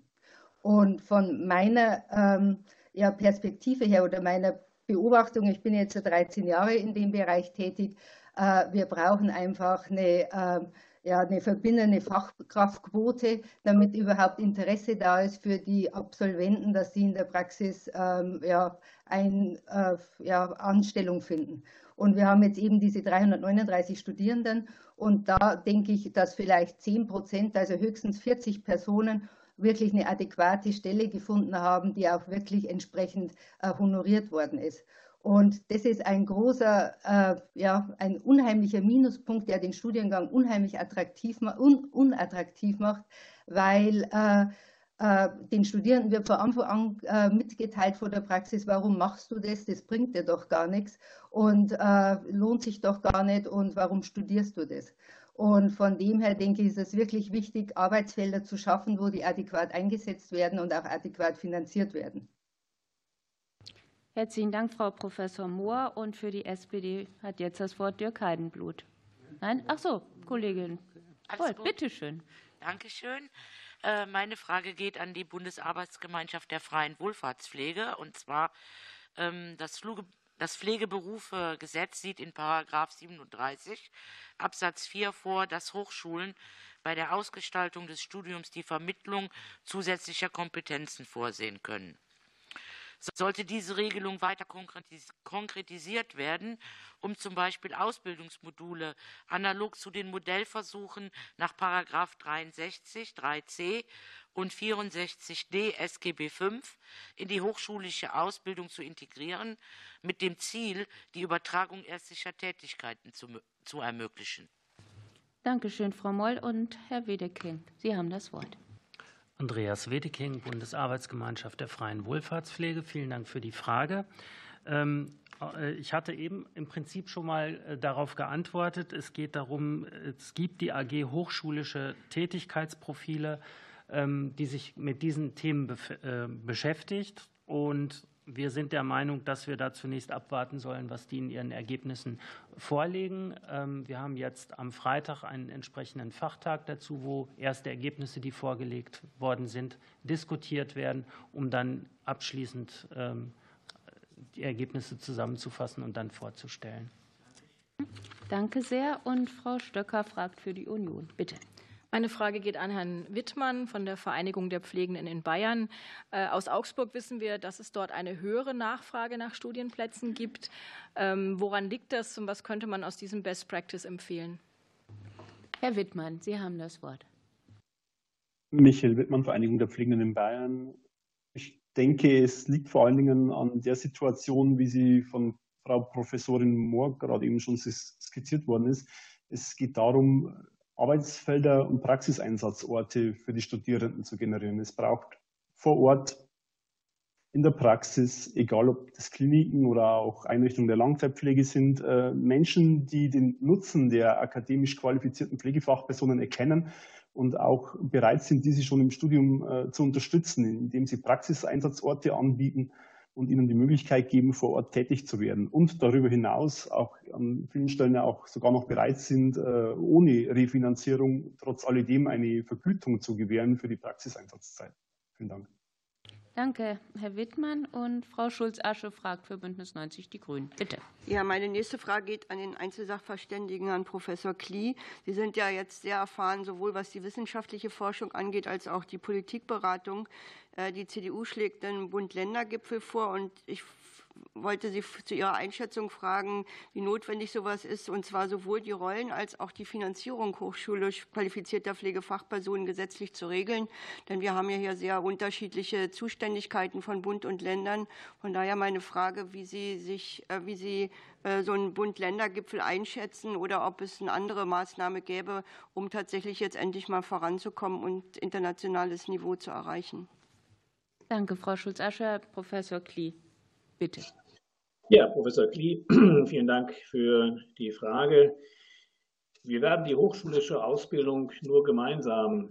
Und von meiner ähm, ja, Perspektive her oder meiner Beobachtung, ich bin jetzt 13 Jahre in dem Bereich tätig, äh, wir brauchen einfach eine, äh, ja, eine verbindende Fachkraftquote, damit überhaupt Interesse da ist für die Absolventen, dass sie in der Praxis ähm, ja, eine äh, ja, Anstellung finden. Und wir haben jetzt eben diese 339 Studierenden. Und da denke ich, dass vielleicht 10 Prozent, also höchstens 40 Personen, wirklich eine adäquate Stelle gefunden haben, die auch wirklich entsprechend äh, honoriert worden ist. Und das ist ein großer, äh, ja, ein unheimlicher Minuspunkt, der den Studiengang unheimlich attraktiv, un, unattraktiv macht, weil äh, den Studierenden wird von Anfang an äh, mitgeteilt vor der Praxis, warum machst du das? Das bringt dir doch gar nichts und äh, lohnt sich doch gar nicht und warum studierst du das? Und von dem her denke ich, ist es wirklich wichtig, Arbeitsfelder zu schaffen, wo die adäquat eingesetzt werden und auch adäquat finanziert werden. Herzlichen Dank, Frau Professor Mohr. Und für die SPD hat jetzt das Wort Dirk Heidenblut. Nein? Ach so, Kollegin. Voll, bitteschön. Dankeschön. Äh, meine Frage geht an die Bundesarbeitsgemeinschaft der freien Wohlfahrtspflege. Und zwar ähm, das, das Pflegeberufegesetz sieht in Paragraph 37 Absatz 4 vor, dass Hochschulen bei der Ausgestaltung des Studiums die Vermittlung zusätzlicher Kompetenzen vorsehen können. Sollte diese Regelung weiter konkretisiert werden, um zum Beispiel Ausbildungsmodule analog zu den Modellversuchen nach 63 3c und 64d SGB V in die hochschulische Ausbildung zu integrieren, mit dem Ziel, die Übertragung ärztlicher Tätigkeiten zu, zu ermöglichen. Danke schön, Frau Moll und Herr Wedeking. Sie haben das Wort. Andreas Wedeking, Bundesarbeitsgemeinschaft der freien Wohlfahrtspflege. Vielen Dank für die Frage. Ähm, äh, ich hatte eben im Prinzip schon mal äh, darauf geantwortet. Es geht darum, es gibt die AG Hochschulische Tätigkeitsprofile, ähm, die sich mit diesen Themen äh, beschäftigt. Und wir sind der Meinung, dass wir da zunächst abwarten sollen, was die in ihren Ergebnissen vorlegen. Ähm, wir haben jetzt am Freitag einen entsprechenden Fachtag dazu, wo erste Ergebnisse, die vorgelegt worden sind, diskutiert werden, um dann abschließend ähm, die Ergebnisse zusammenzufassen und dann vorzustellen. Danke sehr. Und Frau Stöcker fragt für die Union. Bitte. Meine Frage geht an Herrn Wittmann von der Vereinigung der Pflegenden in Bayern. Äh, aus Augsburg wissen wir, dass es dort eine höhere Nachfrage nach Studienplätzen gibt. Ähm, woran liegt das und was könnte man aus diesem Best Practice empfehlen? Herr Wittmann, Sie haben das Wort. Michael Wittmann, Vereinigung der Pflegenden in Bayern. Ich denke, es liegt vor allen Dingen an der Situation, wie sie von Frau Professorin Mohr gerade eben schon skizziert worden ist. Es geht darum, Arbeitsfelder und Praxiseinsatzorte für die Studierenden zu generieren. Es braucht vor Ort in der Praxis, egal ob das Kliniken oder auch Einrichtungen der Langzeitpflege sind, äh, Menschen, die den Nutzen der akademisch qualifizierten Pflegefachpersonen erkennen und auch bereit sind, diese schon im Studium äh, zu unterstützen, indem sie Praxiseinsatzorte anbieten und ihnen die Möglichkeit geben, vor Ort tätig zu werden. Und darüber hinaus auch an vielen Stellen auch sogar noch bereit sind, äh, ohne Refinanzierung trotz alledem eine Vergütung zu gewähren für die Praxiseinsatzzeit. Vielen Dank. Danke, Herr Wittmann. Und Frau Schulz-Asche fragt für Bündnis 90 Die Grünen. Bitte. Ja, meine nächste Frage geht an den Einzelsachverständigen, Herrn Professor Klie. Sie sind ja jetzt sehr erfahren, sowohl was die wissenschaftliche Forschung angeht, als auch die Politikberatung. Äh, die CDU schlägt den Bund-Länder-Gipfel vor und ich wollte Sie zu Ihrer Einschätzung fragen, wie notwendig sowas ist, und zwar sowohl die Rollen als auch die Finanzierung hochschulisch qualifizierter Pflegefachpersonen gesetzlich zu regeln. Denn wir haben ja hier sehr unterschiedliche Zuständigkeiten von Bund und Ländern. Von daher meine Frage, wie Sie sich, äh, wie Sie äh, so einen Bund-Länder-Gipfel einschätzen oder ob es eine andere Maßnahme gäbe, um tatsächlich jetzt endlich mal voranzukommen und internationales Niveau zu erreichen. Danke, Frau Schulz-Ascher. Professor Klie. Bitte. Ja, Professor Klie, vielen Dank für die Frage. Wir werden die hochschulische Ausbildung nur gemeinsam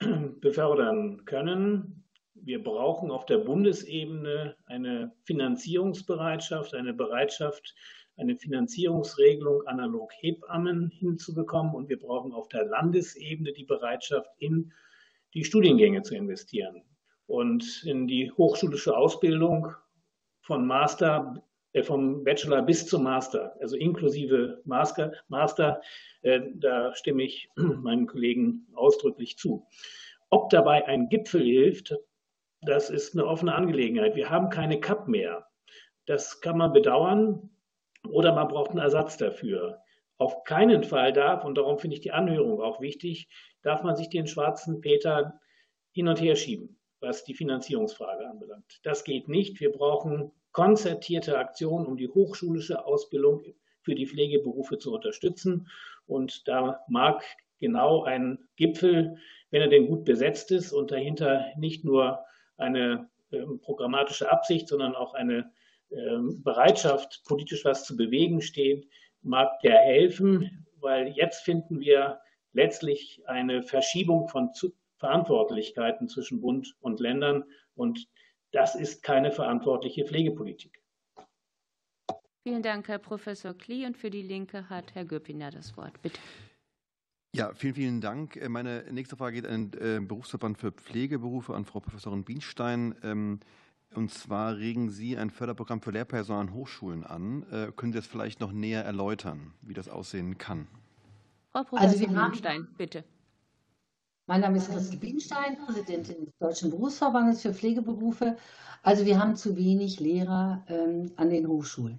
befördern können. Wir brauchen auf der Bundesebene eine Finanzierungsbereitschaft, eine Bereitschaft, eine Finanzierungsregelung analog Hebammen hinzubekommen. Und wir brauchen auf der Landesebene die Bereitschaft, in die Studiengänge zu investieren und in die hochschulische Ausbildung von Master, äh, vom Bachelor bis zum Master, also inklusive Master, Master äh, da stimme ich meinen Kollegen ausdrücklich zu. Ob dabei ein Gipfel hilft, das ist eine offene Angelegenheit. Wir haben keine CAP mehr. Das kann man bedauern oder man braucht einen Ersatz dafür. Auf keinen Fall darf, und darum finde ich die Anhörung auch wichtig, darf man sich den schwarzen Peter hin und her schieben was die Finanzierungsfrage anbelangt. Das geht nicht. Wir brauchen konzertierte Aktionen, um die hochschulische Ausbildung für die Pflegeberufe zu unterstützen. Und da mag genau ein Gipfel, wenn er denn gut besetzt ist und dahinter nicht nur eine äh, programmatische Absicht, sondern auch eine äh, Bereitschaft, politisch was zu bewegen steht, mag der helfen, weil jetzt finden wir letztlich eine Verschiebung von Verantwortlichkeiten zwischen Bund und Ländern. Und das ist keine verantwortliche Pflegepolitik. Vielen Dank, Herr Professor Klie. Und für die Linke hat Herr Göppinger das Wort. Bitte. Ja, vielen, vielen Dank. Äh, meine nächste Frage geht an den äh, Berufsverband für Pflegeberufe, an Frau Professorin Bienstein. Ähm, und zwar regen Sie ein Förderprogramm für Lehrpersonal an Hochschulen an. Äh, können Sie das vielleicht noch näher erläutern, wie das aussehen kann? Frau Professorin also Bienstein, bitte. Mein Name ist Christel Bienstein, Präsidentin des Deutschen Berufsverbandes für Pflegeberufe. Also wir haben zu wenig Lehrer ähm, an den Hochschulen.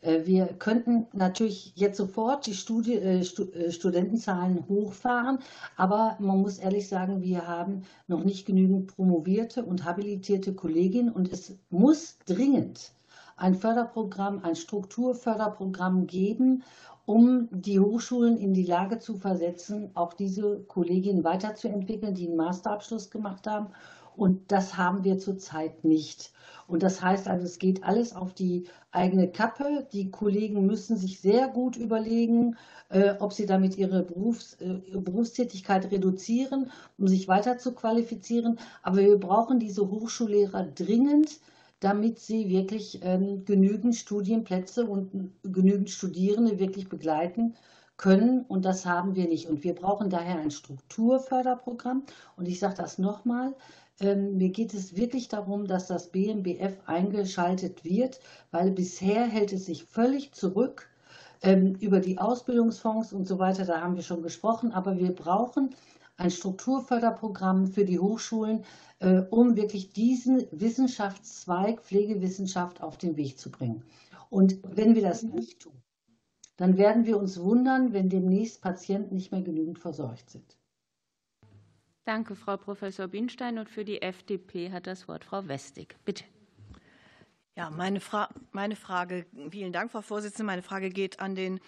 Äh, wir könnten natürlich jetzt sofort die Studi äh, Stu äh, Studentenzahlen hochfahren, aber man muss ehrlich sagen, wir haben noch nicht genügend promovierte und habilitierte Kolleginnen und es muss dringend ein Förderprogramm, ein Strukturförderprogramm geben, um die Hochschulen in die Lage zu versetzen, auch diese Kolleginnen weiterzuentwickeln, die einen Masterabschluss gemacht haben. Und das haben wir zurzeit nicht. Und das heißt also, es geht alles auf die eigene Kappe. Die Kollegen müssen sich sehr gut überlegen, äh, ob sie damit ihre Berufs-, äh, Berufstätigkeit reduzieren, um sich weiter zu qualifizieren. Aber wir brauchen diese Hochschullehrer dringend, damit sie wirklich ähm, genügend Studienplätze und genügend Studierende wirklich begleiten können. Und das haben wir nicht. Und wir brauchen daher ein Strukturförderprogramm. Und ich sage das nochmal. Ähm, mir geht es wirklich darum, dass das BMBF eingeschaltet wird, weil bisher hält es sich völlig zurück Ähm, über die Ausbildungsfonds und so weiter, da haben wir schon gesprochen, aber wir brauchen ein Strukturförderprogramm für die Hochschulen, äh, um wirklich diesen Wissenschaftszweig Pflegewissenschaft auf den Weg zu bringen. Und wenn wir das nicht tun, dann werden wir uns wundern, wenn demnächst Patienten nicht mehr genügend versorgt sind. Danke, Frau Professor Bienstein. Und für die FDP hat das Wort Frau Westig. Bitte. Ja, meine, Fra meine Frage, vielen Dank, Frau Vorsitzende. Meine Frage geht an den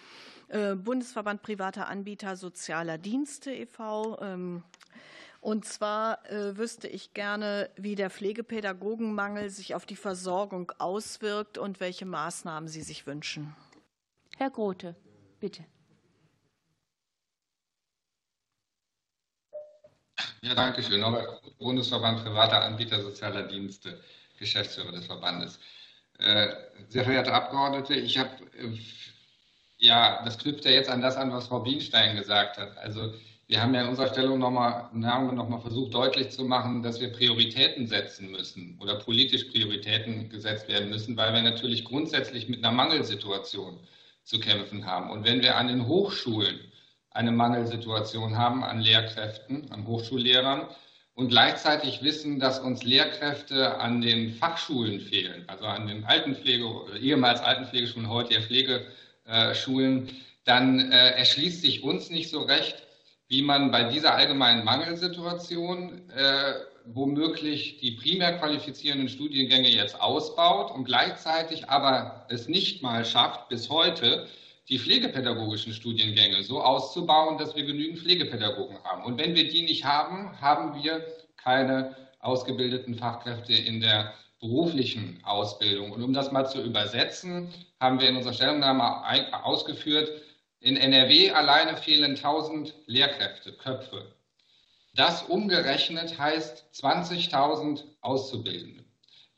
äh, Bundesverband privater Anbieter sozialer Dienste e.V. Ähm, und zwar äh, wüsste ich gerne, wie der Pflegepädagogenmangel sich auf die Versorgung auswirkt und welche Maßnahmen Sie sich wünschen. Herr Grote, bitte. Ja, danke schön. Norbert Bundesverband privater Anbieter sozialer Dienste, Geschäftsführer des Verbandes. Äh, sehr verehrte Abgeordnete, ich habe, äh, ja, das knüpft ja jetzt an das an, was Frau Bienstein gesagt hat. Also wir haben ja in unserer Stellungnahme noch mal versucht deutlich zu machen, dass wir Prioritäten setzen müssen oder politisch Prioritäten gesetzt werden müssen, weil wir natürlich grundsätzlich mit einer Mangelsituation zu kämpfen haben. Und wenn wir an den Hochschulen eine Mangelsituation haben an Lehrkräften, an Hochschullehrern, und gleichzeitig wissen, dass uns Lehrkräfte an den Fachschulen fehlen, also an den Altenpflege, ehemals Altenpflegeschulen, heute ja Pflegeschulen, dann äh, erschließt sich uns nicht so recht, wie man bei dieser allgemeinen Mangelsituation äh, womöglich die primär qualifizierenden Studiengänge jetzt ausbaut und gleichzeitig aber es nicht mal schafft, bis heute die pflegepädagogischen Studiengänge so auszubauen, dass wir genügend Pflegepädagogen haben. Und wenn wir die nicht haben, haben wir keine ausgebildeten Fachkräfte in der beruflichen Ausbildung. Und um das mal zu übersetzen, haben wir in unserer Stellungnahme ausgeführt, in NRW alleine fehlen 1000 Lehrkräfte, Köpfe. Das umgerechnet heißt 20.000 Auszubildende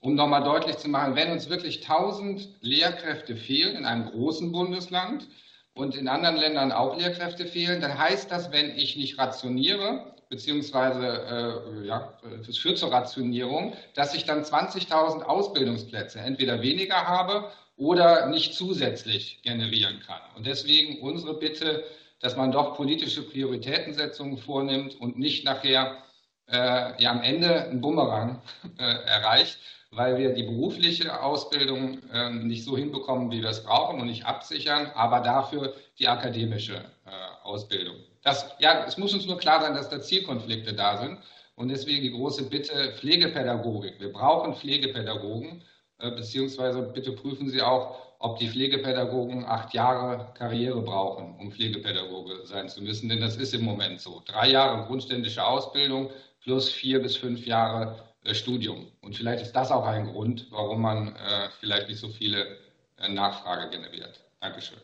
um nochmal deutlich zu machen, wenn uns wirklich 1000 Lehrkräfte fehlen in einem großen Bundesland und in anderen Ländern auch Lehrkräfte fehlen, dann heißt das, wenn ich nicht rationiere, beziehungsweise äh, ja, das führt zur Rationierung, dass ich dann 20.000 Ausbildungsplätze entweder weniger habe oder nicht zusätzlich generieren kann. Und deswegen unsere Bitte, dass man doch politische Prioritätensetzungen vornimmt und nicht nachher äh, ja am Ende einen Bumerang äh, erreicht, weil wir die berufliche Ausbildung äh, nicht so hinbekommen, wie wir es brauchen und nicht absichern, aber dafür die akademische äh, Ausbildung. Das, ja, es muss uns nur klar sein, dass da Zielkonflikte da sind. Und deswegen die große Bitte, Pflegepädagogik. Wir brauchen Pflegepädagogen, äh, beziehungsweise bitte prüfen Sie auch, ob die Pflegepädagogen acht Jahre Karriere brauchen, um Pflegepädagoge sein zu müssen. Denn das ist im Moment so. Drei Jahre grundständische Ausbildung plus vier bis fünf Jahre Studium. Und vielleicht ist das auch ein Grund, warum man äh, vielleicht nicht so viele äh, Nachfrage generiert. Dankeschön.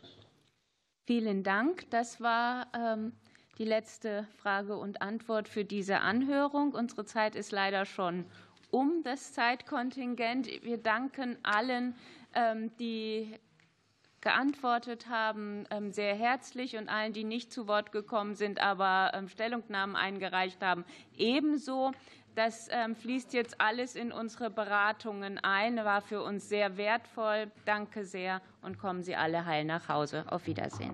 Vielen Dank. Das war ähm, die letzte Frage und Antwort für diese Anhörung. Unsere Zeit ist leider schon um das Zeitkontingent. Wir danken allen, ähm, die geantwortet haben, ähm, sehr herzlich und allen, die nicht zu Wort gekommen sind, aber Stellungnahmen eingereicht haben, ebenso. Das ähm, fließt jetzt alles in unsere Beratungen ein, war für uns sehr wertvoll. Danke sehr und kommen Sie alle heil nach Hause. Auf Wiedersehen.